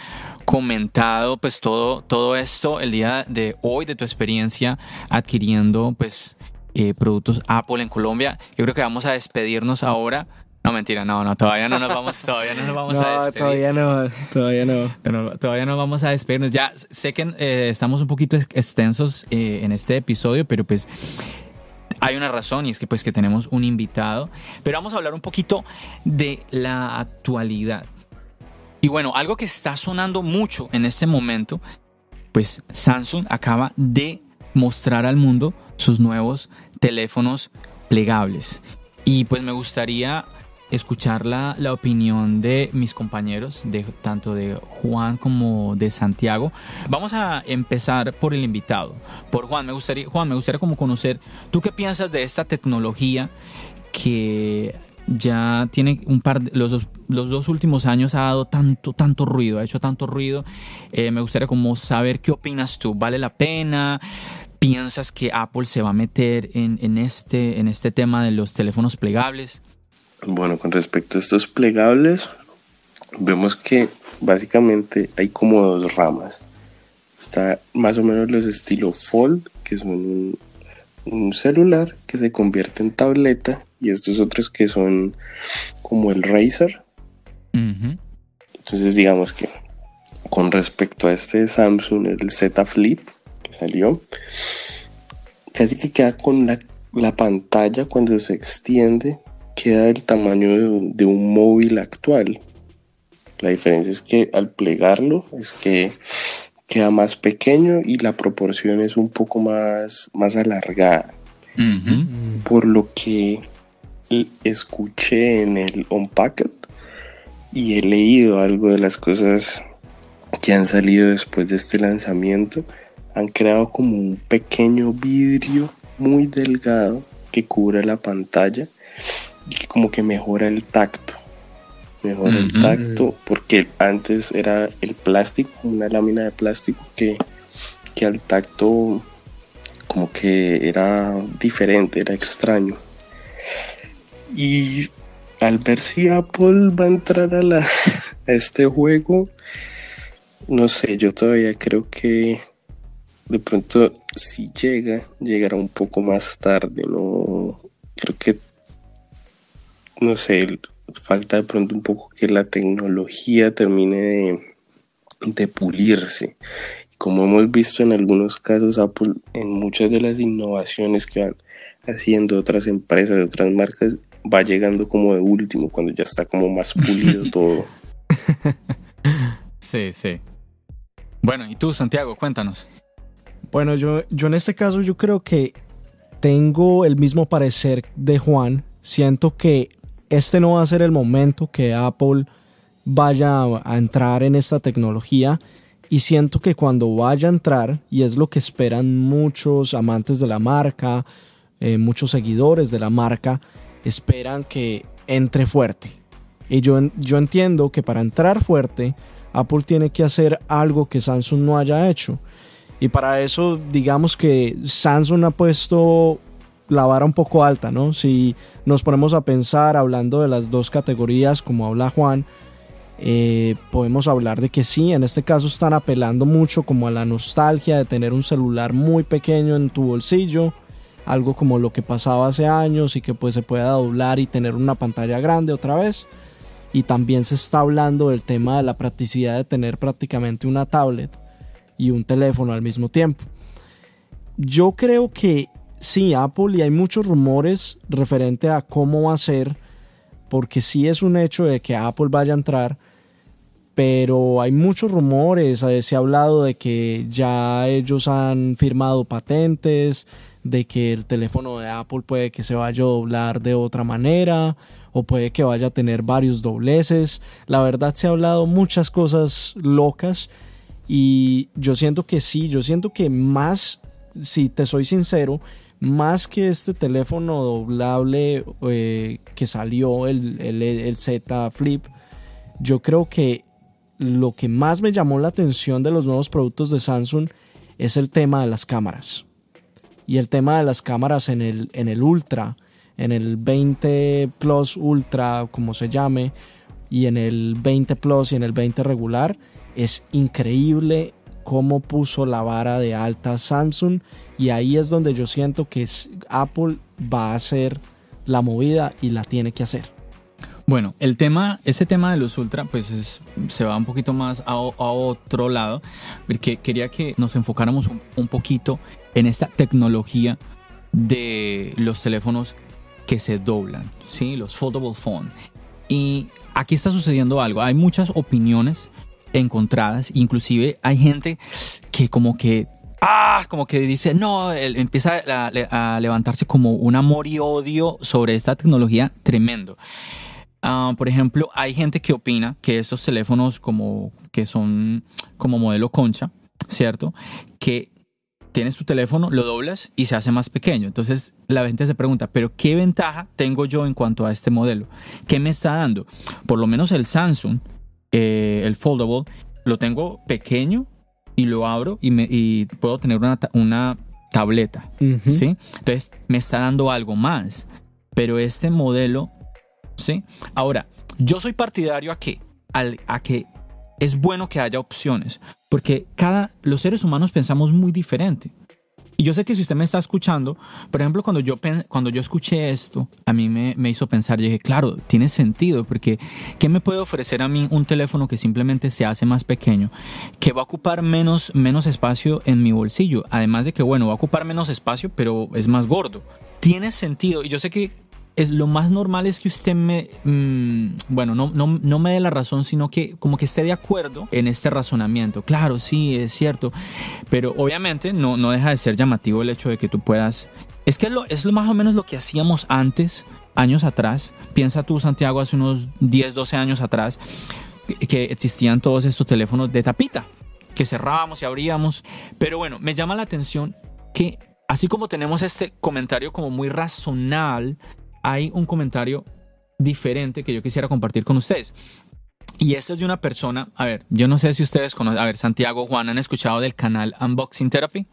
comentado pues todo, todo esto el día de hoy de tu experiencia adquiriendo pues eh, productos Apple en Colombia. Yo creo que vamos a despedirnos ahora. No, mentira, no, no, todavía no nos vamos, todavía no nos vamos a despedir. Todavía no, todavía no. Pero todavía no vamos a despedirnos. Ya sé que eh, estamos un poquito extensos eh, en este episodio, pero pues hay una razón y es que pues que tenemos un invitado, pero vamos a hablar un poquito de la actualidad. Y bueno, algo que está sonando mucho en este momento, pues Samsung acaba de mostrar al mundo sus nuevos teléfonos plegables. Y pues me gustaría escuchar la, la, opinión de mis compañeros, de, tanto de Juan como de Santiago. Vamos a empezar por el invitado, por Juan. Me gustaría, Juan, me gustaría como conocer, ¿tú qué piensas de esta tecnología que ya tiene un par de, los dos, los dos últimos años ha dado tanto tanto ruido ha hecho tanto ruido eh, me gustaría como saber qué opinas tú vale la pena piensas que Apple se va a meter en, en este en este tema de los teléfonos plegables bueno, con respecto a estos plegables, vemos que básicamente hay como dos ramas. Está más o menos los estilo Fold, que son un, celular que se convierte en tableta, y estos otros que son como el Razer. Entonces digamos que con respecto a este Samsung, el Z Flip que salió, casi que queda con la, la pantalla cuando se extiende queda del tamaño de, un móvil actual. La diferencia es que al plegarlo es que queda más pequeño y la proporción es un poco más, más alargada. Por lo que escuché en el Unpacked y he leído algo de las cosas que han salido después de este lanzamiento, han creado como un pequeño vidrio muy delgado que cubre la pantalla como que mejora el tacto. Mejora el tacto porque antes era el plástico, una lámina de plástico que, que al tacto como que era diferente, era extraño. Y al ver si Apple va a entrar a, la, a este juego, no sé, yo todavía creo que de pronto si llega, llegará un poco más tarde, no creo que no sé, falta de pronto un poco que la tecnología termine de, pulirse. Como hemos visto en algunos casos, Apple, en muchas de las innovaciones que van haciendo otras empresas, otras marcas, va llegando como de último, cuando ya está como más pulido todo. Sí, sí. Bueno, y tú, Santiago, cuéntanos. Bueno, yo, yo en este caso yo creo que tengo el mismo parecer de Juan. Siento que este no va a ser el momento que Apple vaya a entrar en esta tecnología y siento que cuando vaya a entrar, y es lo que esperan muchos amantes de la marca, eh, muchos seguidores de la marca, esperan que entre fuerte. Y yo, yo entiendo que para entrar fuerte, Apple tiene que hacer algo que Samsung no haya hecho. Y para eso, digamos que Samsung ha puesto la vara un poco alta, ¿no? Si nos ponemos a pensar hablando de las dos categorías, como habla Juan, eh, podemos hablar de que sí, en este caso están apelando mucho como a la nostalgia de tener un celular muy pequeño en tu bolsillo, algo como lo que pasaba hace años y que pues se pueda doblar y tener una pantalla grande otra vez. Y también se está hablando del tema de la practicidad de tener prácticamente una tablet y un teléfono al mismo tiempo. Yo creo que sí, Apple, y hay muchos rumores referente a cómo va a ser, porque sí es un hecho de que Apple vaya a entrar, pero hay muchos rumores, eh, se ha hablado de que ya ellos han firmado patentes, de que el teléfono de Apple puede que se vaya a doblar de otra manera, o puede que vaya a tener varios dobleces. La verdad se ha hablado muchas cosas locas y yo siento que sí, yo siento que más, si te soy sincero, más que este teléfono doblable eh, que salió, el, el, Z Flip, yo creo que lo que más me llamó la atención de los nuevos productos de Samsung es el tema de las cámaras. Y el tema de las cámaras en el, en el Ultra, en el 20 Plus Ultra, como se llame, y en el 20 Plus y en el 20 regular, es increíble cómo puso la vara de alta Samsung y ahí es donde yo siento que Apple va a hacer la movida y la tiene que hacer. Bueno, el tema, ese tema de los ultra, pues se va un poquito más a, otro lado, porque quería que nos enfocáramos un, poquito en esta tecnología de los teléfonos que se doblan, ¿sí? Los foldable phone. Y aquí está sucediendo algo. Hay muchas opiniones encontradas. Inclusive hay gente que como que ah, como que dice, no, empieza a, levantarse como un amor y odio sobre esta tecnología tremendo. Ah, por ejemplo, hay gente que opina que estos teléfonos como que son como modelo concha, ¿cierto? Que tienes tu teléfono, lo doblas y se hace más pequeño. Entonces la gente se pregunta, pero ¿qué ventaja tengo yo en cuanto a este modelo? ¿Qué me está dando? Por lo menos el Samsung eh, el foldable, lo tengo pequeño y lo abro y, me, y puedo tener una, una tableta, ¿sí? Entonces me está dando algo más. Pero este modelo, ¿sí? Ahora, yo soy partidario a que, a que es bueno que haya opciones, porque cada, los seres humanos pensamos muy diferente. Y yo sé que si usted me está escuchando, por ejemplo, cuando yo, cuando yo escuché esto, a mí me, me hizo pensar, yo dije, claro, tiene sentido, porque ¿qué me puede ofrecer a mí un teléfono que simplemente se hace más pequeño, que va a ocupar menos, menos espacio en mi bolsillo? Además de que, bueno, va a ocupar menos espacio, pero es más gordo. Tiene sentido. Y yo sé que es, lo más normal es que usted me, mm, bueno, no, no, no, me dé la razón, sino que como que esté de acuerdo en este razonamiento. Claro, sí, es cierto, pero obviamente no, no deja de ser llamativo el hecho de que tú puedas... Es que es lo, es lo más o menos lo que hacíamos antes, años atrás. Piensa tú, Santiago, hace unos 10, 12 años atrás, que, que existían todos estos teléfonos de tapita, que cerrábamos y abríamos. Pero bueno, me llama la atención que así como tenemos este comentario como muy razonal hay un comentario diferente que yo quisiera compartir con ustedes. Y este es de una persona, a ver, yo no sé si ustedes conocen, a ver, Santiago, Juan, ¿han escuchado del canal Unboxing Therapy?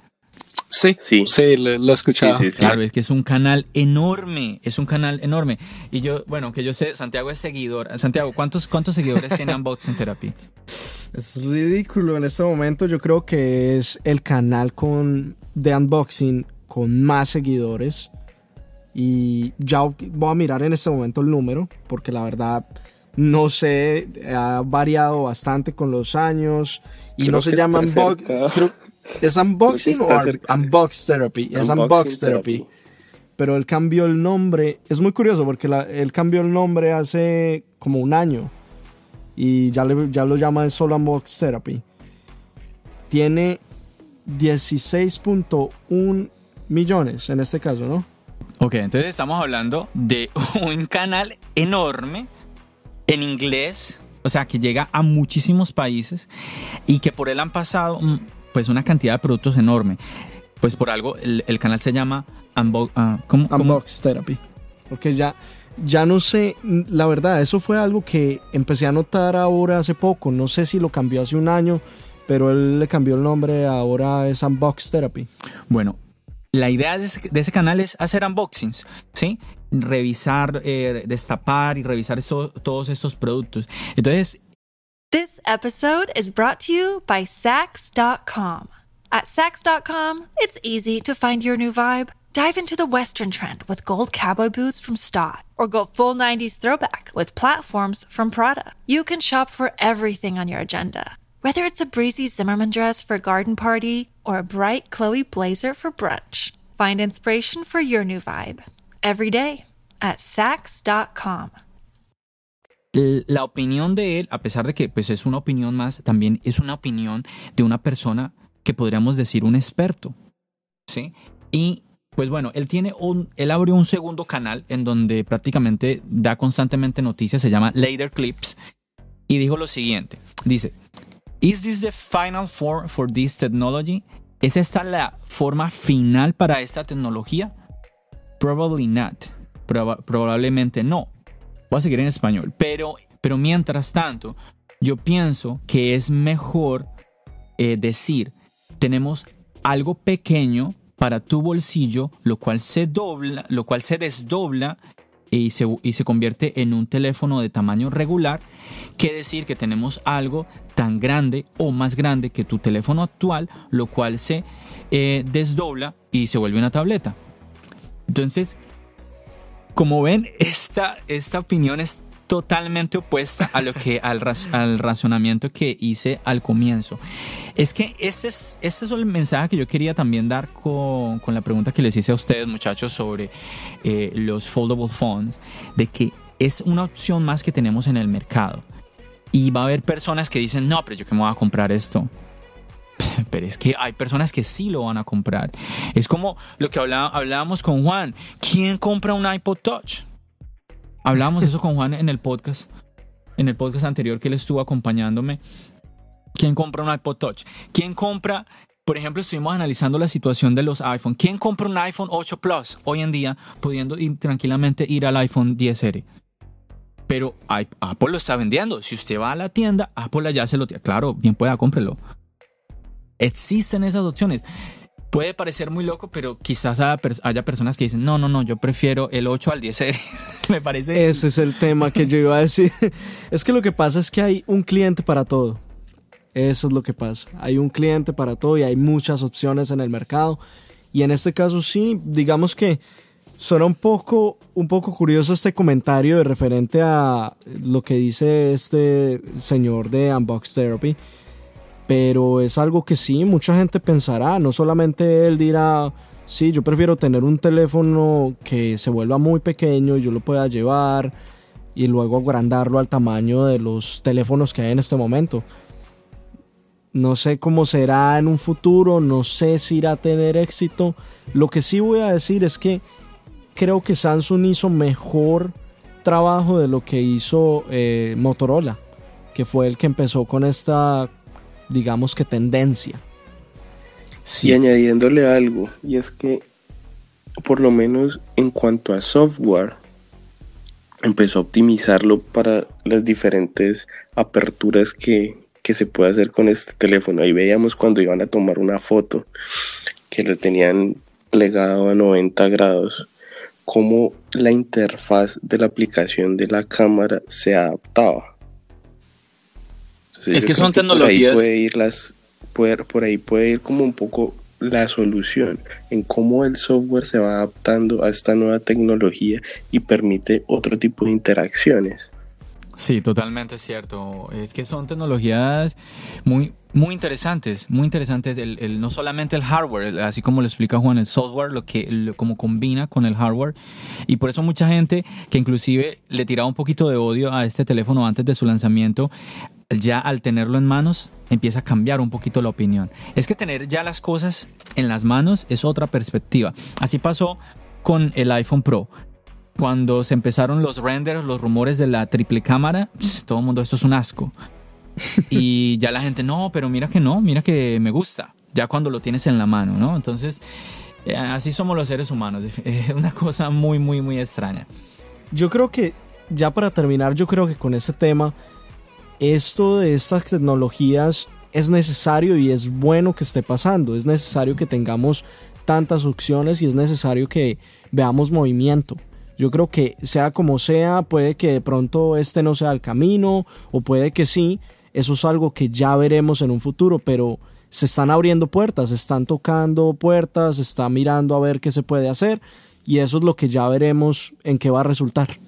Sí, sí, sí, lo, he escuchado. claro, es que es un canal enorme, es un canal enorme. Y yo, bueno, que yo sé, Santiago es seguidor. Santiago, ¿cuántos, cuántos seguidores tiene Unboxing Therapy? Es ridículo en este momento. Yo creo que es el canal con, de unboxing con más seguidores. Y ya voy a mirar en este momento el número, porque la verdad no sé, ha variado bastante con los años y no se llama unboxing. ¿Es unboxing o unbox therapy? Es unbox therapy. Pero él cambió el nombre. Es muy curioso porque él cambió el nombre hace como un año y ya, le, ya lo llama solo unbox therapy. Tiene 16.1 millones en este caso, ¿no? Ok, entonces estamos hablando de un canal enorme en inglés, o sea, que llega a muchísimos países y que por él han pasado mm, pues una cantidad de productos enorme. Pues por algo el, canal se llama ah, Unbox Therapy. Porque ya, ya no sé, la verdad, eso fue algo que empecé a notar ahora hace poco. No sé si lo cambió hace un año, pero él le cambió el nombre, ahora es Unbox Therapy. Bueno, la idea de ese, canal es hacer unboxings, ¿sí? Revisar, eh, destapar y revisar todos estos productos. Entonces... This episode is brought to you by Sax.com. At Sax.com, it's easy to find your new vibe. Dive into the Western trend with gold cowboy boots from Stott, or go full 90s throwback with platforms from Prada. You can shop for everything on your agenda whether it's a breezy Zimmerman dress for a garden party or a bright Chloe blazer for brunch, find inspiration for your new vibe every day at Sax.com. La opinión de él, a pesar de que pues, es una opinión más, también es una opinión de una persona que podríamos decir un experto. ¿Sí? Y pues bueno, él tiene un, él abrió un segundo canal en donde prácticamente da constantemente noticias, se llama Later Clips, y dijo lo siguiente, dice, Is this the final form for this technology? ¿Es esta la forma final para esta tecnología? Probably not. probablemente no. Voy a seguir en español. Pero, pero mientras tanto, yo pienso que es mejor eh, decir, tenemos algo pequeño para tu bolsillo, lo cual se dobla, lo cual se desdobla y se, y se convierte en un teléfono de tamaño regular, que decir que tenemos algo tan grande o más grande que tu teléfono actual, lo cual se eh, desdobla y se vuelve una tableta. Entonces, como ven, esta, esta opinión es totalmente opuesta a lo que al, al razonamiento que hice al comienzo. Es que este es, este es el mensaje que yo quería también dar con, con la pregunta que les hice a ustedes, muchachos, sobre eh, los foldable phones, de que es una opción más que tenemos en el mercado. Y va a haber personas que dicen, no, pero yo que me voy a comprar esto. Pero es que hay personas que sí lo van a comprar. Es como lo que hablábamos con Juan. ¿Quién compra un iPod Touch? Hablábamos eso con Juan en el podcast, en el podcast anterior que él estuvo acompañándome. ¿Quién compra un iPod Touch? ¿Quién compra, por ejemplo, estuvimos analizando la situación de los iPhone. ¿Quién compra un iPhone 8 Plus hoy en día, pudiendo ir tranquilamente ir al iPhone 10R? Pero Apple lo está vendiendo. Si usted va a la tienda, Apple ya se lo tiene. Claro, bien pueda, cómprelo. Existen esas opciones puede parecer muy loco, pero quizás haya, personas que dicen, no, no, no, yo prefiero el 8 al 10 Me parece... Ese es el tema que yo iba a decir. es que lo que pasa es que hay un cliente para todo. Eso es lo que pasa. Hay un cliente para todo y hay muchas opciones en el mercado. Y en este caso sí, digamos que suena un poco, un poco curioso este comentario de referente a lo que dice este señor de Unbox Therapy pero es algo que sí, mucha gente pensará, no solamente él dirá, sí, yo prefiero tener un teléfono que se vuelva muy pequeño y yo lo pueda llevar y luego agrandarlo al tamaño de los teléfonos que hay en este momento. No sé cómo será en un futuro, no sé si irá a tener éxito. Lo que sí voy a decir es que creo que Samsung hizo mejor trabajo de lo que hizo eh, Motorola, que fue el que empezó con esta digamos que tendencia. Sí, añadiéndole algo, y es que por lo menos en cuanto a software, empezó a optimizarlo para las diferentes aperturas que, que se puede hacer con este teléfono. Ahí veíamos cuando iban a tomar una foto que lo tenían plegado a 90 grados, cómo la interfaz de la aplicación de la cámara se adaptaba es que son tecnologías. Por ahí puede ir las, por ahí puede ir como un poco la solución en cómo el software se va adaptando a esta nueva tecnología y permite otro tipo de interacciones. Sí, totalmente cierto. Es que son tecnologías muy, muy interesantes, muy interesantes. El, no solamente el hardware, así como lo explica Juan, el software, lo que como combina con el hardware. Y por eso mucha gente que inclusive le tiraba un poquito de odio a este teléfono antes de su lanzamiento, ya al tenerlo en manos empieza a cambiar un poquito la opinión. Es que tener ya las cosas en las manos es otra perspectiva. Así pasó con el iPhone Pro. Cuando se empezaron los renders, los rumores de la triple cámara, todo el mundo, esto es un asco. y ya la gente, no, pero mira que no, mira que me gusta. Ya cuando lo tienes en la mano, ¿no? Entonces, eh, así somos los seres humanos. Es una cosa muy, muy, muy extraña. Yo creo que, ya para terminar, yo creo que con este tema esto de estas tecnologías es necesario y es bueno que esté pasando. Es necesario que tengamos tantas opciones y es necesario que veamos movimiento. Yo creo que sea como sea, puede que de pronto este no sea el camino o puede que sí. Eso es algo que ya veremos en un futuro, pero se están abriendo puertas, se están tocando puertas, se está mirando a ver qué se puede hacer y eso es lo que ya veremos en qué va a resultar.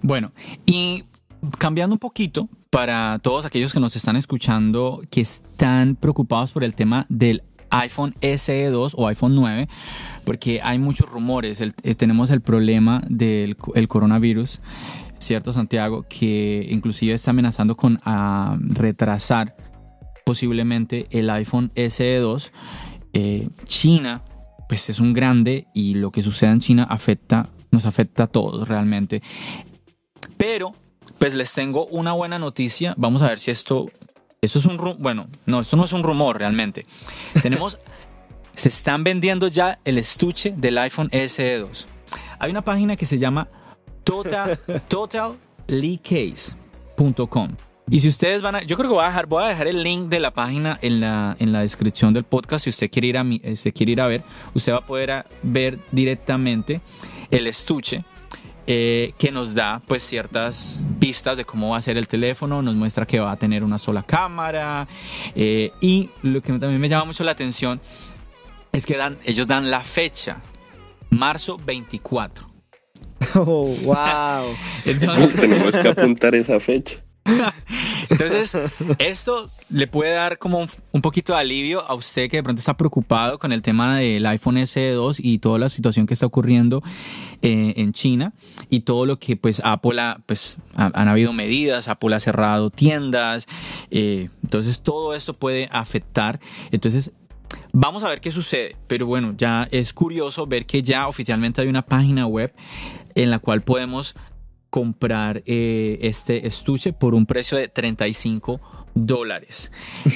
Bueno, y cambiando un poquito para todos aquellos que nos están escuchando que están preocupados por el tema del iPhone SE 2 o iPhone 9, porque hay muchos rumores. Eh, tenemos el problema del el coronavirus, ¿cierto, Santiago? Que inclusive está amenazando con ah, retrasar posiblemente el iPhone SE 2. Eh, China, pues es un grande y lo que suceda en China afecta, nos afecta a todos realmente. Pero, pues les tengo una buena noticia. Vamos a ver si esto esto es un bueno, no, esto no es un rumor realmente. Tenemos, se están vendiendo ya el estuche del iPhone SE 2. Hay una página que se llama total. Y si ustedes van a, yo creo que voy a dejar, voy a dejar el link de la página en la, en la descripción del podcast. Si usted quiere ir a, si quiere ir a ver, usted va a poder ver directamente el estuche eh, que nos da pues ciertas pistas de cómo va a ser el teléfono, nos muestra que va a tener una sola cámara eh, y lo que también me llama mucho la atención es que dan, ellos dan la fecha, marzo 24. Oh, wow. Entonces, tenemos que apuntar esa fecha. Entonces, esto le puede dar como un, poquito de alivio a usted que de pronto está preocupado con el tema del iPhone SE2 y toda la situación que está ocurriendo eh, en China y todo lo que pues Apple ha, pues han habido medidas, Apple ha cerrado tiendas, eh, entonces todo esto puede afectar. Entonces, Vamos a ver qué sucede, pero bueno, ya es curioso ver que ya oficialmente hay una página web en la cual podemos comprar eh, este estuche por un precio de 35 dólares.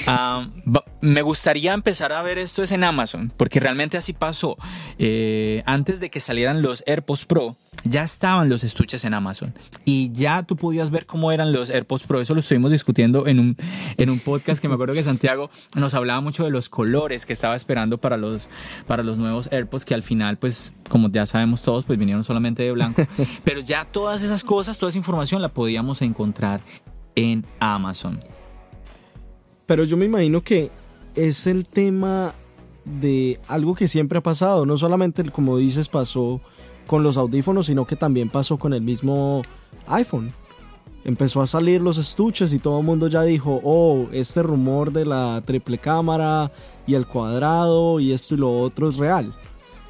Ah, me gustaría empezar a ver esto es en Amazon, porque realmente así pasó. Eh, antes de que salieran los AirPods Pro, ya estaban los estuches en Amazon y ya tú podías ver cómo eran los AirPods Pro. Eso lo estuvimos discutiendo en un, en un podcast que me acuerdo que Santiago nos hablaba mucho de los colores que estaba esperando para los, para los nuevos AirPods, que al final, pues, como ya sabemos todos, pues vinieron solamente de blanco. Pero ya todas esas cosas, toda esa información la podíamos encontrar en Amazon. Pero yo me imagino que es el tema de algo que siempre ha pasado, no solamente como dices pasó con los audífonos, sino que también pasó con el mismo iPhone. Empezó a salir los estuches y todo el mundo ya dijo, oh, este rumor de la triple cámara y el cuadrado y esto y lo otro es real.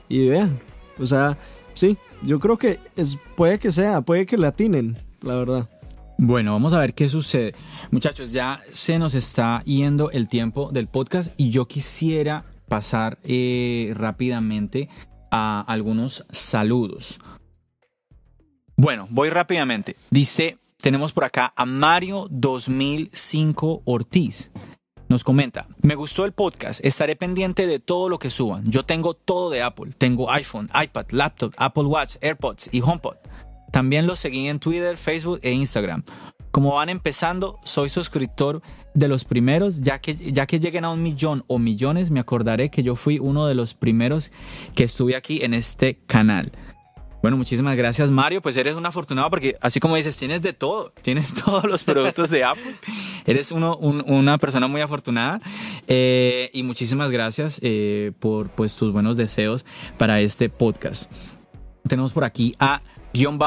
Y vean, o sea, sí, yo creo que es, puede que sea, puede que le atinen, la verdad. Bueno, vamos a ver qué sucede. Muchachos, ya se nos está yendo el tiempo del podcast y yo quisiera pasar eh, rápidamente a algunos saludos. Bueno, voy rápidamente. Dice, tenemos por acá a Mario 2005 Ortiz. Nos comenta, me gustó el podcast, estaré pendiente de todo lo que suban. Yo tengo todo de Apple, tengo iPhone, iPad, laptop, Apple Watch, AirPods y HomePod. También los seguí en Twitter, Facebook e Instagram. Como van empezando, soy suscriptor de los primeros, ya que, ya que lleguen a un millón o millones, me acordaré que yo fui uno de los primeros que estuve aquí en este canal. Bueno, muchísimas gracias Mario, pues eres un afortunado porque así como dices, tienes de todo, tienes todos los productos de Apple, eres uno, una persona muy afortunada eh, y muchísimas gracias eh, por pues, tus buenos deseos para este podcast. Tenemos por aquí a guion.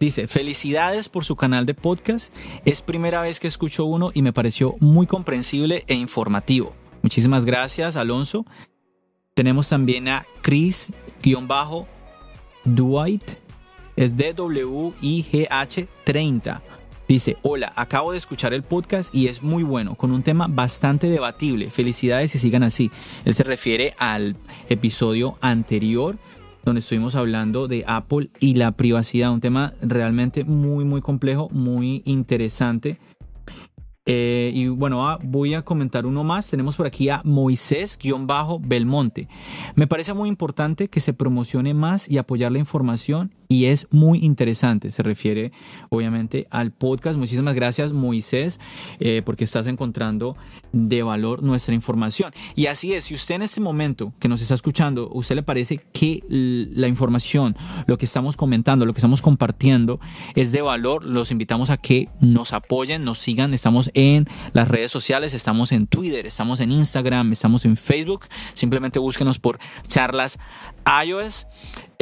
Dice, felicidades por su canal de podcast. Es primera vez que escucho uno y me pareció muy comprensible e informativo. Muchísimas gracias, Alonso. Tenemos también a Chris-Dwight. Es DWIGH30. Dice, hola, acabo de escuchar el podcast y es muy bueno, con un tema bastante debatible. Felicidades y sigan así. Él se refiere al episodio anterior donde estuvimos hablando de Apple y la privacidad, un tema realmente muy, muy complejo, muy interesante. Eh, y bueno, ah, voy a comentar uno más. Tenemos por aquí a Moisés-Belmonte. Me parece muy importante que se promocione más y apoyar la información y es muy interesante. Se refiere obviamente al podcast. Muchísimas gracias Moisés eh, porque estás encontrando de valor nuestra información. Y así es, si usted en este momento que nos está escuchando, usted le parece que la información, lo que estamos comentando, lo que estamos compartiendo es de valor, los invitamos a que nos apoyen, nos sigan. Estamos en las redes sociales, estamos en Twitter, estamos en Instagram, estamos en Facebook. Simplemente búsquenos por charlas iOS.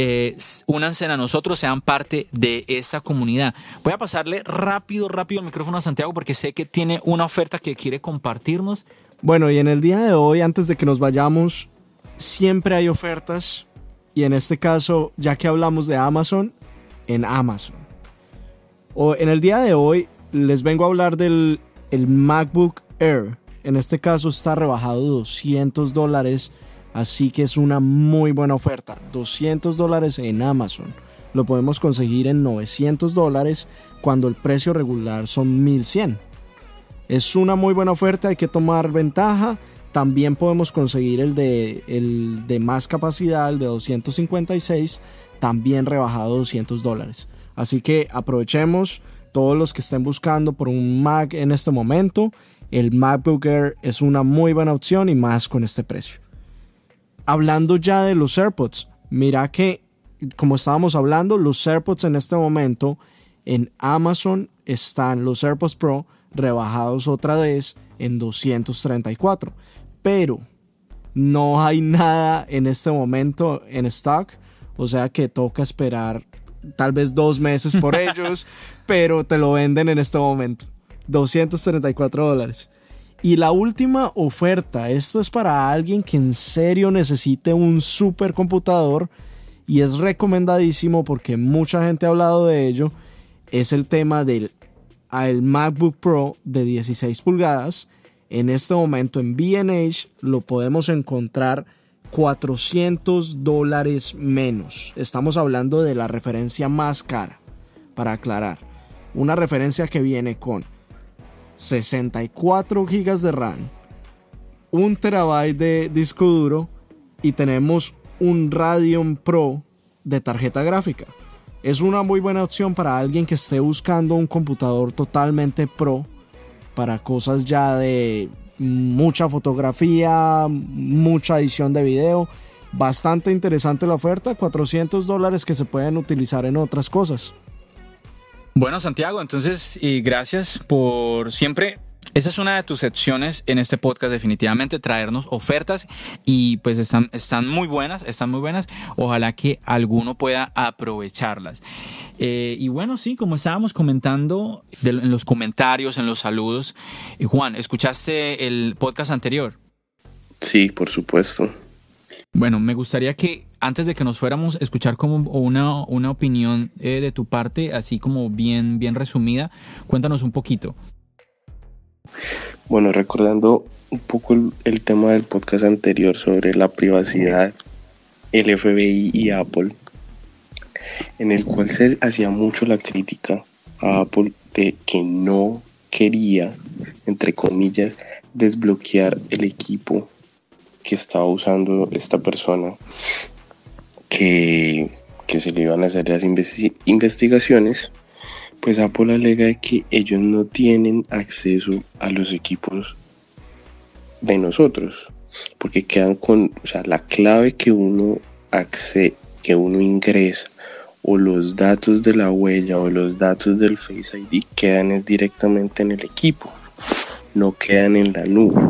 Eh, únanse a nosotros, sean parte de esta comunidad. Voy a pasarle rápido, rápido el micrófono a Santiago porque sé que tiene una oferta que quiere compartirnos. Bueno, y en el día de hoy, antes de que nos vayamos, siempre hay ofertas. Y en este caso, ya que hablamos de Amazon, en Amazon. O en el día de hoy les vengo a hablar del el MacBook Air. En este caso está rebajado 200 dólares Así que es una muy buena oferta. 200 dólares en Amazon. Lo podemos conseguir en 900 dólares cuando el precio regular son 1100. Es una muy buena oferta, hay que tomar ventaja. También podemos conseguir el de, el de más capacidad, el de 256, también rebajado 200 dólares. Así que aprovechemos todos los que estén buscando por un Mac en este momento. El MacBook Air es una muy buena opción y más con este precio hablando ya de los AirPods, mira que, como estábamos hablando, los AirPods en este momento en Amazon están los AirPods Pro rebajados otra vez en 234. Pero no hay nada en este momento en stock. O sea que toca esperar tal vez dos meses por ellos. pero te lo venden en este momento. 234 dólares. Y la última oferta, esto es para alguien que en serio necesite un supercomputador y es recomendadísimo porque mucha gente ha hablado de ello, es el tema del el MacBook Pro de 16 pulgadas. En este momento en BH lo podemos encontrar 400 dólares menos. Estamos hablando de la referencia más cara, para aclarar. Una referencia que viene con 64 GB de RAM, 1 TB de disco duro y tenemos un Radeon Pro de tarjeta gráfica. Es una muy buena opción para alguien que esté buscando un computador totalmente pro para cosas ya de mucha fotografía, mucha edición de video. Bastante interesante la oferta, 400 dólares que se pueden utilizar en otras cosas. Bueno, Santiago, entonces, y gracias por siempre esa es una de tus secciones en este podcast, definitivamente, traernos ofertas y pues están, están muy buenas, están muy buenas. Ojalá que alguno pueda aprovecharlas. Eh, y bueno, sí, como estábamos comentando en los comentarios, en los saludos, eh, Juan, ¿escuchaste el podcast anterior? Sí, por supuesto. Bueno, me gustaría que antes de que nos fuéramos, escuchar como una, una opinión eh, de tu parte, así como bien, bien resumida. Cuéntanos un poquito. Bueno, recordando un poco el, tema del podcast anterior sobre la privacidad, el FBI y Apple, en el cual se hacía mucho la crítica a Apple de que no quería, entre comillas, desbloquear el equipo que estaba usando esta persona que, se le iban a hacer las investigaciones, pues Apple alega que ellos no tienen acceso a los equipos de nosotros, porque quedan con, o sea, la clave que uno accede, que uno ingresa, o los datos de la huella o los datos del Face ID quedan es directamente en el equipo, no quedan en la nube.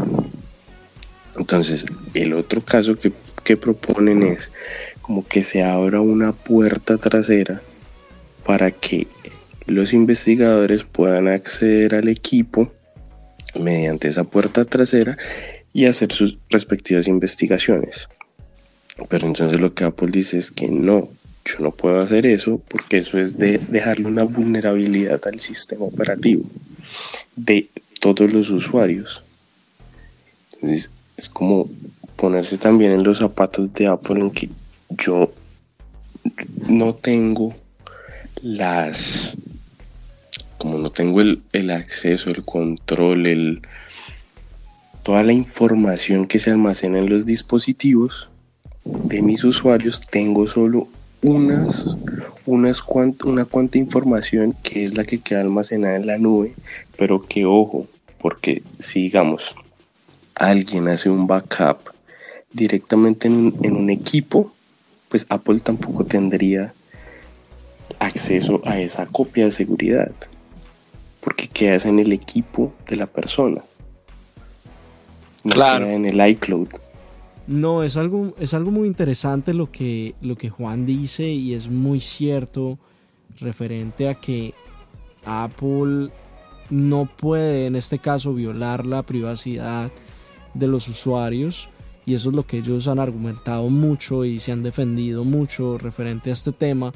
Entonces, el otro caso que, que proponen es como que se abra una puerta trasera para que los investigadores puedan acceder al equipo mediante esa puerta trasera y hacer sus respectivas investigaciones. Pero entonces lo que Apple dice es que no, yo no puedo hacer eso porque eso es de dejarle una vulnerabilidad al sistema operativo de todos los usuarios. Entonces es como ponerse también en los zapatos de Apple en que yo no tengo las como no tengo el, acceso, el control, el toda la información que se almacena en los dispositivos de mis usuarios, tengo solo unas, unas una cuanta información que es la que queda almacenada en la nube, pero que ojo, porque si digamos alguien hace un backup directamente en en un equipo, pues Apple tampoco tendría acceso a esa copia de seguridad, porque quedas en el equipo de la persona, no claro. en el iCloud. No, es algo, es algo muy interesante lo que, lo que Juan dice y es muy cierto referente a que Apple no puede en este caso violar la privacidad de los usuarios y eso es lo que ellos han argumentado mucho y se han defendido mucho referente a este tema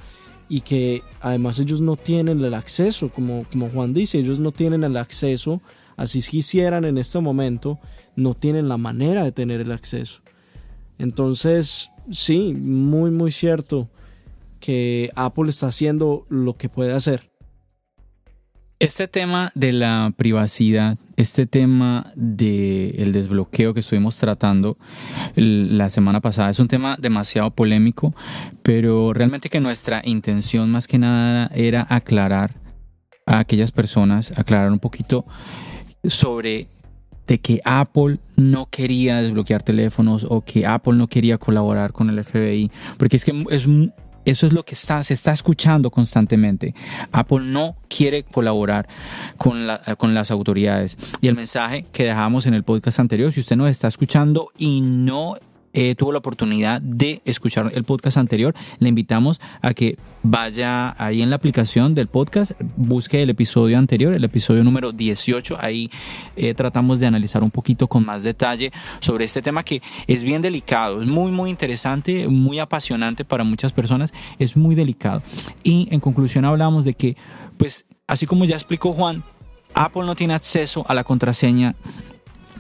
y que además ellos no tienen el acceso, como, como Juan dice, ellos no tienen el acceso, así quisieran en este momento, no tienen la manera de tener el acceso. Entonces, sí, muy, muy cierto que Apple está haciendo lo que puede hacer. Este tema de la privacidad, este tema del desbloqueo que estuvimos tratando la semana pasada es un tema demasiado polémico, pero realmente que nuestra intención más que nada era aclarar a aquellas personas, aclarar un poquito sobre de que Apple no quería desbloquear teléfonos o que Apple no quería colaborar con el FBI, porque es que es eso es lo que está, se está escuchando constantemente. Apple no quiere colaborar con, con las autoridades. Y el mensaje que dejamos en el podcast anterior, si usted nos está escuchando y no eh, tuvo la oportunidad de escuchar el podcast anterior, le invitamos a que vaya ahí en la aplicación del podcast, busque el episodio anterior, el episodio número 18. Ahí eh, tratamos de analizar un poquito con más detalle sobre este tema que es bien delicado, es muy, muy interesante, muy apasionante para muchas personas, es muy delicado. Y en conclusión hablamos de que, pues, así como ya explicó Juan, Apple no tiene acceso a la contraseña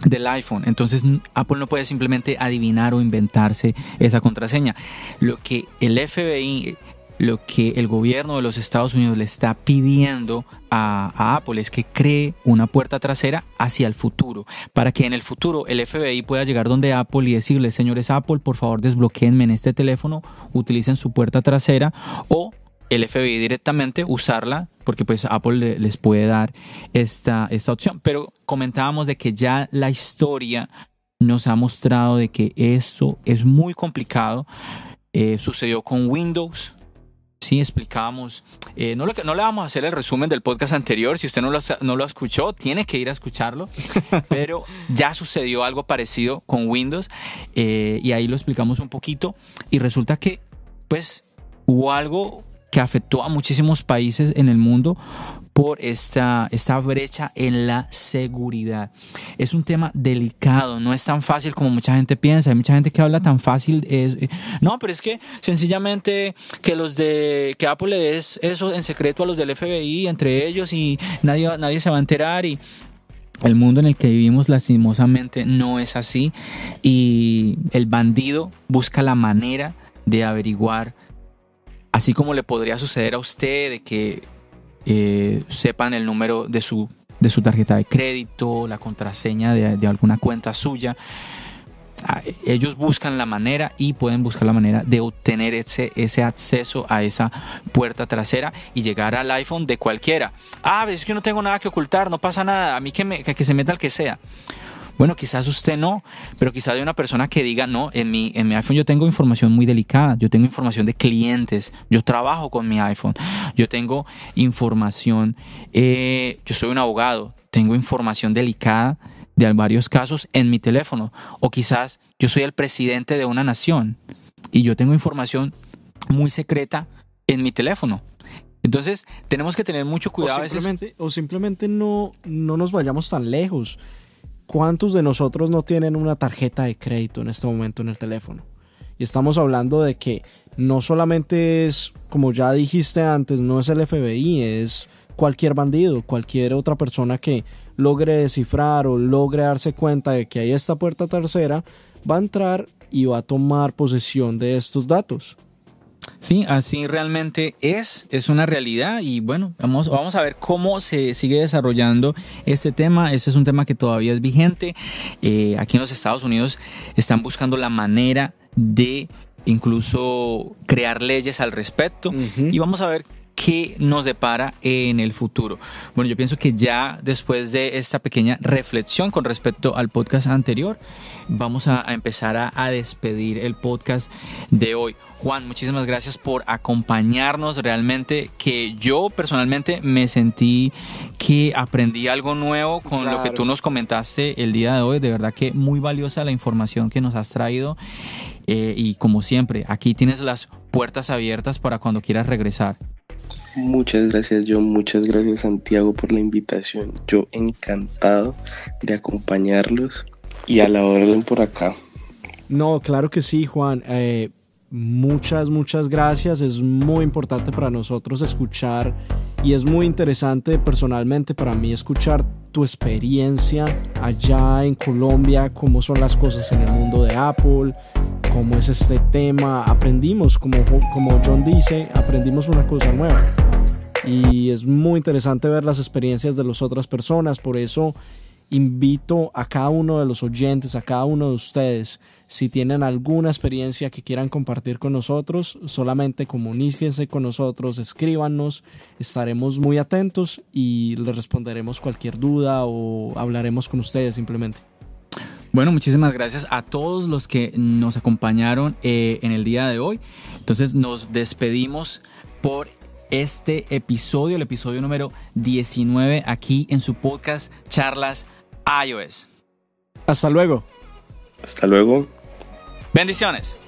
del iPhone. Entonces Apple no puede simplemente adivinar o inventarse esa contraseña. Lo que el FBI, lo que el gobierno de los Estados Unidos le está pidiendo a, Apple es que cree una puerta trasera hacia el futuro, para que en el futuro el FBI pueda llegar donde Apple y decirle, señores Apple, por favor desbloqueenme en este teléfono, utilicen su puerta trasera o el FBI directamente usarla porque pues Apple les puede dar esta, esta opción. Pero comentábamos de que ya la historia nos ha mostrado de que eso es muy complicado. Eh, sucedió con Windows. Sí, explicábamos. Eh, no, le, no le vamos a hacer el resumen del podcast anterior. Si usted no lo, no lo escuchó, tiene que ir a escucharlo. Pero ya sucedió algo parecido con Windows. Eh, y ahí lo explicamos un poquito. Y resulta que, pues, hubo algo que afectó a muchísimos países en el mundo por esta, esta brecha en la seguridad. Es un tema delicado, no es tan fácil como mucha gente piensa. Hay mucha gente que habla tan fácil. Eh, no, pero es que sencillamente que los de que Apple le des eso en secreto a los del FBI entre ellos y nadie, nadie se va a enterar y el mundo en el que vivimos lastimosamente no es así y el bandido busca la manera de averiguar Así como le podría suceder a usted de que eh, sepan el número de su, de su tarjeta de crédito, la contraseña de, alguna cuenta suya. Ellos buscan la manera y pueden buscar la manera de obtener ese, ese acceso a esa puerta trasera y llegar al iPhone de cualquiera. Ah, es que no tengo nada que ocultar, no pasa nada, a mí que, me, que se meta el que sea. Bueno, quizás usted no, pero quizás hay una persona que diga, no, en mi, en mi iPhone yo tengo información muy delicada, yo tengo información de clientes, yo trabajo con mi iPhone, yo tengo información, eh, yo soy un abogado, tengo información delicada de varios casos en mi teléfono, o quizás yo soy el presidente de una nación y yo tengo información muy secreta en mi teléfono. Entonces tenemos que tener mucho cuidado. O simplemente, o simplemente no, no nos vayamos tan lejos. ¿Cuántos de nosotros no tienen una tarjeta de crédito en este momento en el teléfono? Y estamos hablando de que no solamente es, como ya dijiste antes, no es el FBI, es cualquier bandido, cualquier otra persona que logre descifrar o logre darse cuenta de que hay esta puerta tercera, va a entrar y va a tomar posesión de estos datos. Sí, así realmente es, es una realidad y bueno, vamos, vamos a ver cómo se sigue desarrollando este tema. Este es un tema que todavía es vigente. Eh, aquí en los Estados Unidos están buscando la manera de incluso crear leyes al respecto y vamos a ver qué nos depara en el futuro. Bueno, yo pienso que ya después de esta pequeña reflexión con respecto al podcast anterior, vamos a, empezar a, despedir el podcast de hoy. Juan, muchísimas gracias por acompañarnos. Realmente que yo personalmente me sentí que aprendí algo nuevo con lo que tú nos comentaste el día de hoy. De verdad que muy valiosa la información que nos has traído. Eh, y como siempre, aquí tienes las puertas abiertas para cuando quieras regresar. Muchas gracias John, muchas gracias Santiago por la invitación. Yo encantado de acompañarlos y a la orden por acá. No, claro que sí, Juan. Eh, muchas, muchas gracias. Es muy importante para nosotros escuchar y es muy interesante personalmente para mí escuchar tu experiencia allá en Colombia, cómo son las cosas en el mundo de Apple, cómo es este tema. Aprendimos, como, como John dice, aprendimos una cosa nueva. Y es muy interesante ver las experiencias de las otras personas. Por eso invito a cada uno de los oyentes, a cada uno de ustedes, si tienen alguna experiencia que quieran compartir con nosotros, solamente comuníquense con nosotros, escríbanos, estaremos muy atentos y les responderemos cualquier duda o hablaremos con ustedes simplemente. Bueno, muchísimas gracias a todos los que nos acompañaron eh, en el día de hoy. Entonces nos despedimos por este episodio, el episodio número 19 aquí en su podcast Charlas iOS. Hasta luego. Hasta luego. Bendiciones.